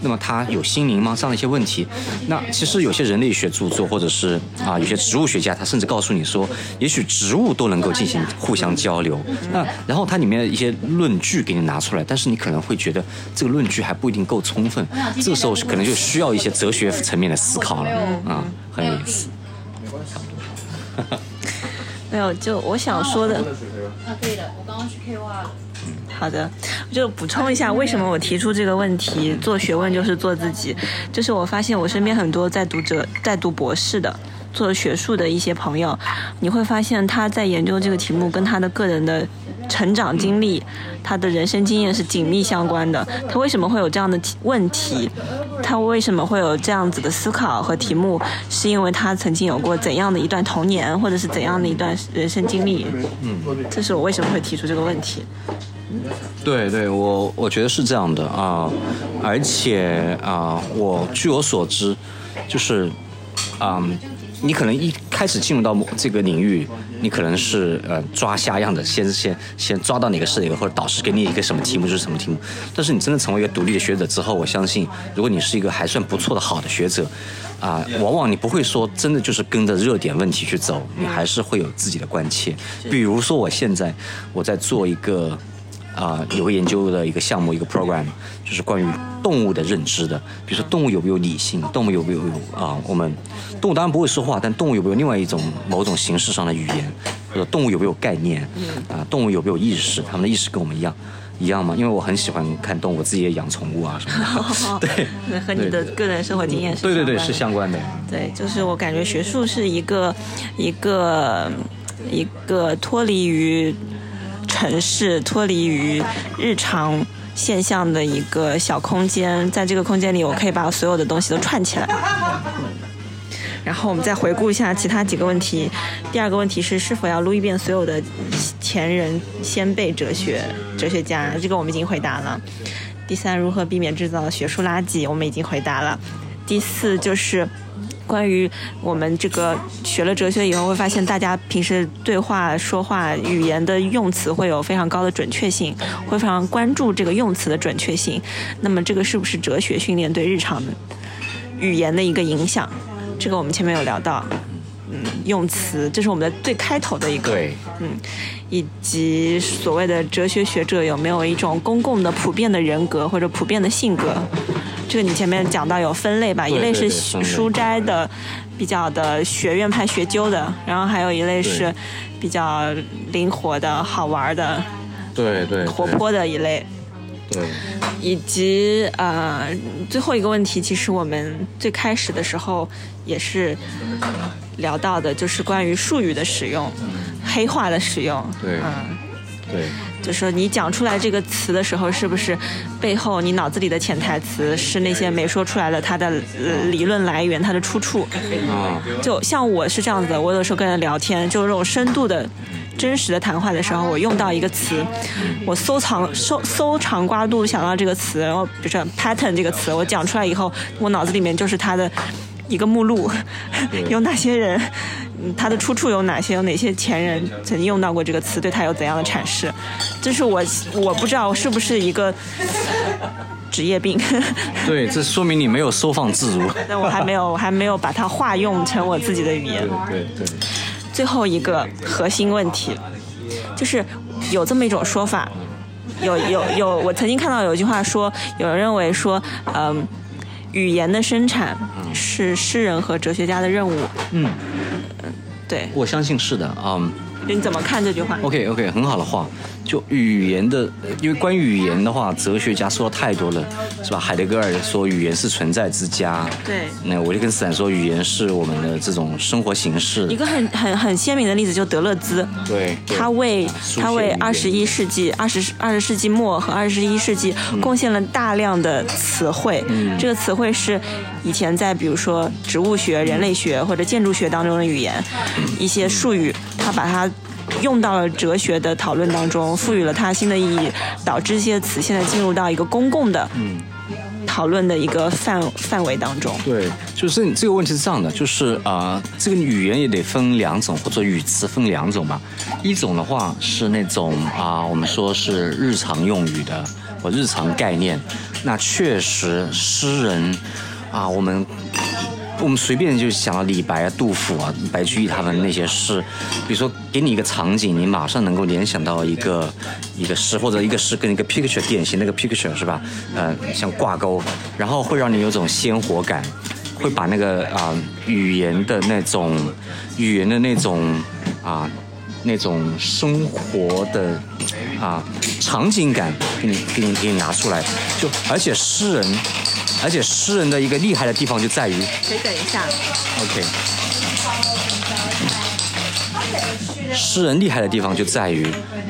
那么它有心灵吗？这样的一些问题，那其实有些人类学著作或者是啊有些植物学家，他甚至告诉你说，也许植物都能够进行互相交流。那然后它里面的一些论据给你拿出来，但是你可能会觉得这个论据还不一定够充分，这个时候可能就需要一些哲学层面的思考了啊，很有意思。没有，就我想说的，啊，可以的，我刚刚去 K 挖了。好的，就补充一下，为什么我提出这个问题？做学问就是做自己，就是我发现我身边很多在读者、在读博士的。做学术的一些朋友，你会发现他在研究这个题目跟他的个人的成长经历、他的人生经验是紧密相关的。他为什么会有这样的问题？他为什么会有这样子的思考和题目？是因为他曾经有过怎样的一段童年，或者是怎样的一段人生经历？嗯，这是我为什么会提出这个问题。对对，我我觉得是这样的啊、而且啊、我据我所知，就是啊、你可能一开始进入到这个领域，你可能是呃抓瞎样的，先先先抓到哪个是哪个，或者导师给你一个什么题目就是什么题目。但是你真的成为一个独立的学者之后，我相信，如果你是一个还算不错的好的学者，啊、往往你不会说真的就是跟着热点问题去走，你还是会有自己的关切。比如说，我现在我在做一个。啊、有个研究的一个项目，一个 program，就是关于动物的认知的。比如说，动物有没有理性？动物有没有啊、我们动物当然不会说话，但动物有没有另外一种某种形式上的语言？或者动物有没有概念？啊、动物有没有意识？它们的意识跟我们一样一样吗？因为我很喜欢看动物，我自己也养宠物啊什么的。对，那和你的个人生活经验是对对对，是相关的。对，就是我感觉学术是一个一个一个脱离于城市、脱离于日常现象的一个小空间，在这个空间里，我可以把所有的东西都串起来。然后我们再回顾一下其他几个问题。第二个问题是是否要录一遍所有的前人先辈哲学哲学家？这个我们已经回答了。第三，如何避免制造学术垃圾？我们已经回答了。第四就是关于我们这个学了哲学以后，会发现大家平时对话说话语言的用词会有非常高的准确性，会非常关注这个用词的准确性。那么这个是不是哲学训练对日常语言的一个影响？这个我们前面有聊到。嗯，用词，这是我们的最开头的一个对，嗯，以及所谓的哲学学者有没有一种公共的普遍的人格或者普遍的性格？这个你前面讲到有分类吧，一类是书斋的，比较的学院派学究的，然后还有一类是比较灵活的好玩的、对对，活泼的一类。对。以及呃，最后一个问题，其实我们最开始的时候也是聊到的，就是关于术语的使用、黑话的使用。对嗯，对，就是说你讲出来这个词的时候，是不是背后你脑子里的潜台词是那些没说出来的它的呃理论来源、它的出处？啊，就像我是这样子的，我有时候跟人聊天，就是这种深度的、真实的谈话的时候，我用到一个词，我搜藏搜搜肠刮肚想到这个词，然后比如说 pattern 这个词，我讲出来以后，我脑子里面就是它的一个目录，有哪些人，嗯它的出处有哪些，有哪些前人曾经用到过这个词，对他有怎样的阐释，这是我我不知道是不是一个职业病。对，这说明你没有收放自如。但我还没有，我还没有把它化用成我自己的语言。对对，最后一个核心问题，就是有这么一种说法，有有有，我曾经看到有一句话说，有人认为说，嗯、语言的生产是诗人和哲学家的任务。嗯，对，我相信是的啊。你怎么看这句话？OK OK，很好的话。就语言的，因为关于语言的话，哲学家说的太多了，是吧？海德格尔说语言是存在之家，对那维特根斯坦说语言是我们的这种生活形式一，个很很很鲜明的例子，就德勒兹。对，对他为他为二十一世纪、二十二十世纪末和二十一世纪贡献了大量的词汇。这个词汇是以前在比如说植物学、人类学或者建筑学当中的语言，一些术语，他把它。用到了哲学的讨论当中，赋予了它新的意义，导致这些词现在进入到一个公共的讨论的一个范范围当中。对，就是你这个问题是这样的，就是啊、呃这个语言也得分两种，或者语词分两种吧。一种的话是那种啊、我们说是日常用语的或日常概念，那确实诗人啊、我们。我们随便就想到李白啊、杜甫啊、白居易他们那些诗，比如说给你一个场景，你马上能够联想到一个一个诗或者一个诗跟一个 picture 典型的一个 picture 是吧？呃，像挂钩，然后会让你有种鲜活感，会把那个啊、语言的那种语言的那种啊、那种生活的啊场景感给你给你给你拿出来，就而且诗人，而且诗人的一个厉害的地方就在于可以等一下，OK。诗人厉害的地方就在于，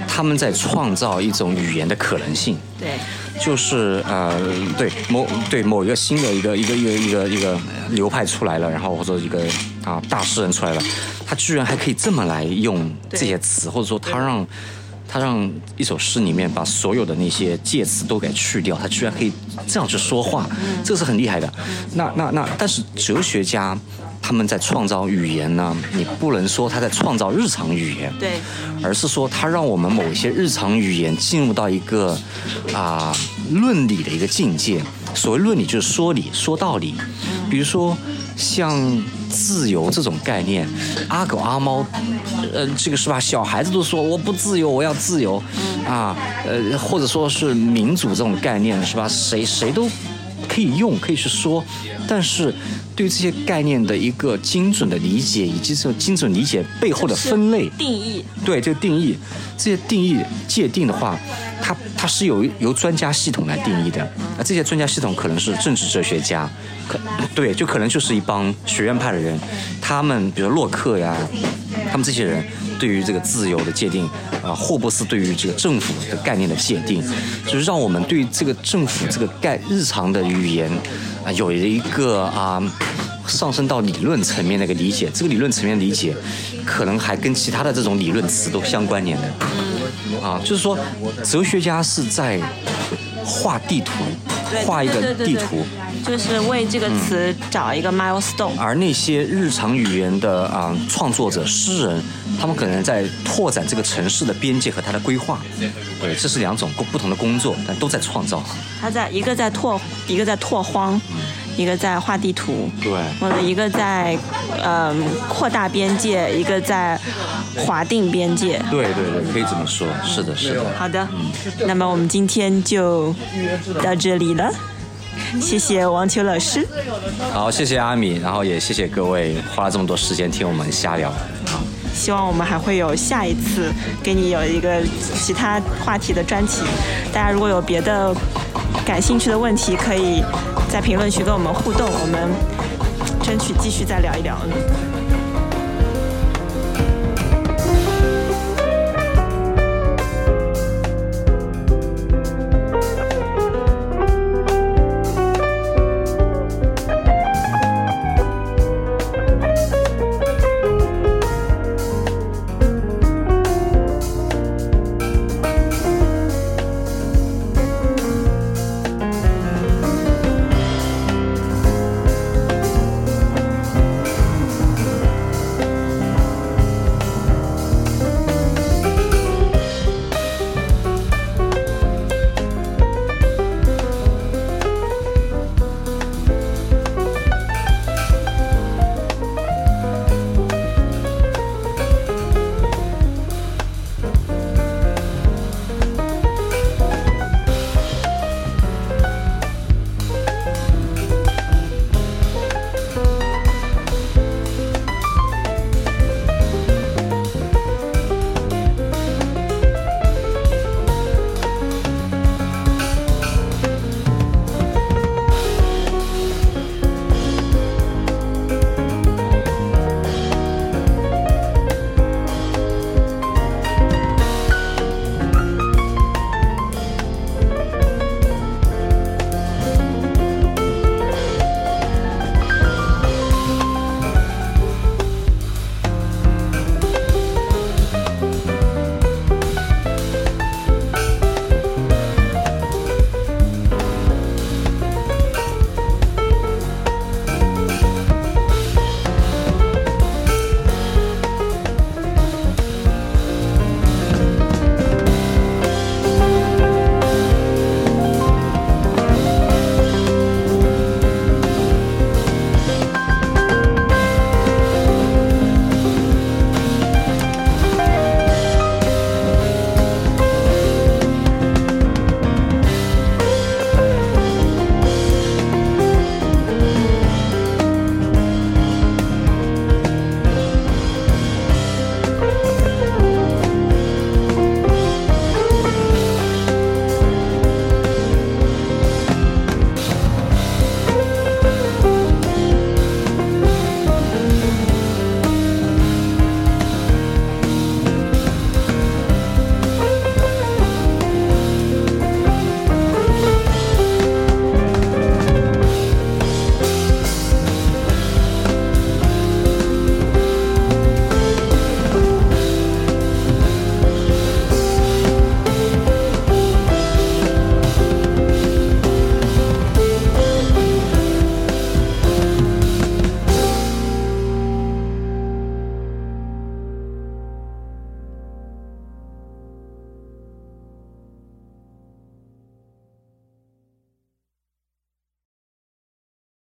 他们在创造一种语言的可能性，对，就是呃，对某对某一个新的一个一个一个一个一个流派出来了，然后或者一个啊大诗人出来了，他居然还可以这么来用这些词，或者说他让他让一首诗里面把所有的那些介词都给去掉，他居然可以这样去说话，这是很厉害的。那那那，但是哲学家他们在创造语言呢，你不能说他在创造日常语言，对，而是说他让我们某一些日常语言进入到一个啊、论理的一个境界。所谓论理，就是说理、说道理。比如说像自由这种概念，阿狗阿猫，呃，这个是吧？小孩子都说我不自由，我要自由，啊，呃，或者说是民主这种概念，是吧？谁谁都可以用，可以去说，但是对于这些概念的一个精准的理解，以及这种精准理解背后的分类，定义，对这个定义，这些定义界定的话，它它是由由专家系统来定义的。那这些专家系统可能是政治哲学家，可对，就可能就是一帮学院派的人，他们比如洛克呀，他们这些人对于这个自由的界定，啊，霍布斯对于这个政府的概念的界定，就是让我们对这个政府这个概日常的语言啊，有了一个啊。上升到理论层面的一个理解，这个理论层面理解，可能还跟其他的这种理论词都相关联的。啊，就是说，哲学家是在画地图，画一个地图，就是为这个词找一个 milestone。而那些日常语言的啊、创作者、诗人，他们可能在拓展这个城市的边界和它的规划。对，这是两种不不同的工作，但都在创造。他在一个在拓，一个在拓荒，一个在画地图，对或者一个在嗯、扩大边界，一个在划定边界。对对对，可以这么说。是的，是的。好的，那么我们今天就到这里了，谢谢王秋老师。好，谢谢阿米，然后也谢谢各位花了这么多时间听我们瞎聊。希望我们还会有下一次，给你有一个其他话题的专题。大家如果有别的感兴趣的问题，可以在评论区跟我们互动，我们争取继续再聊一聊。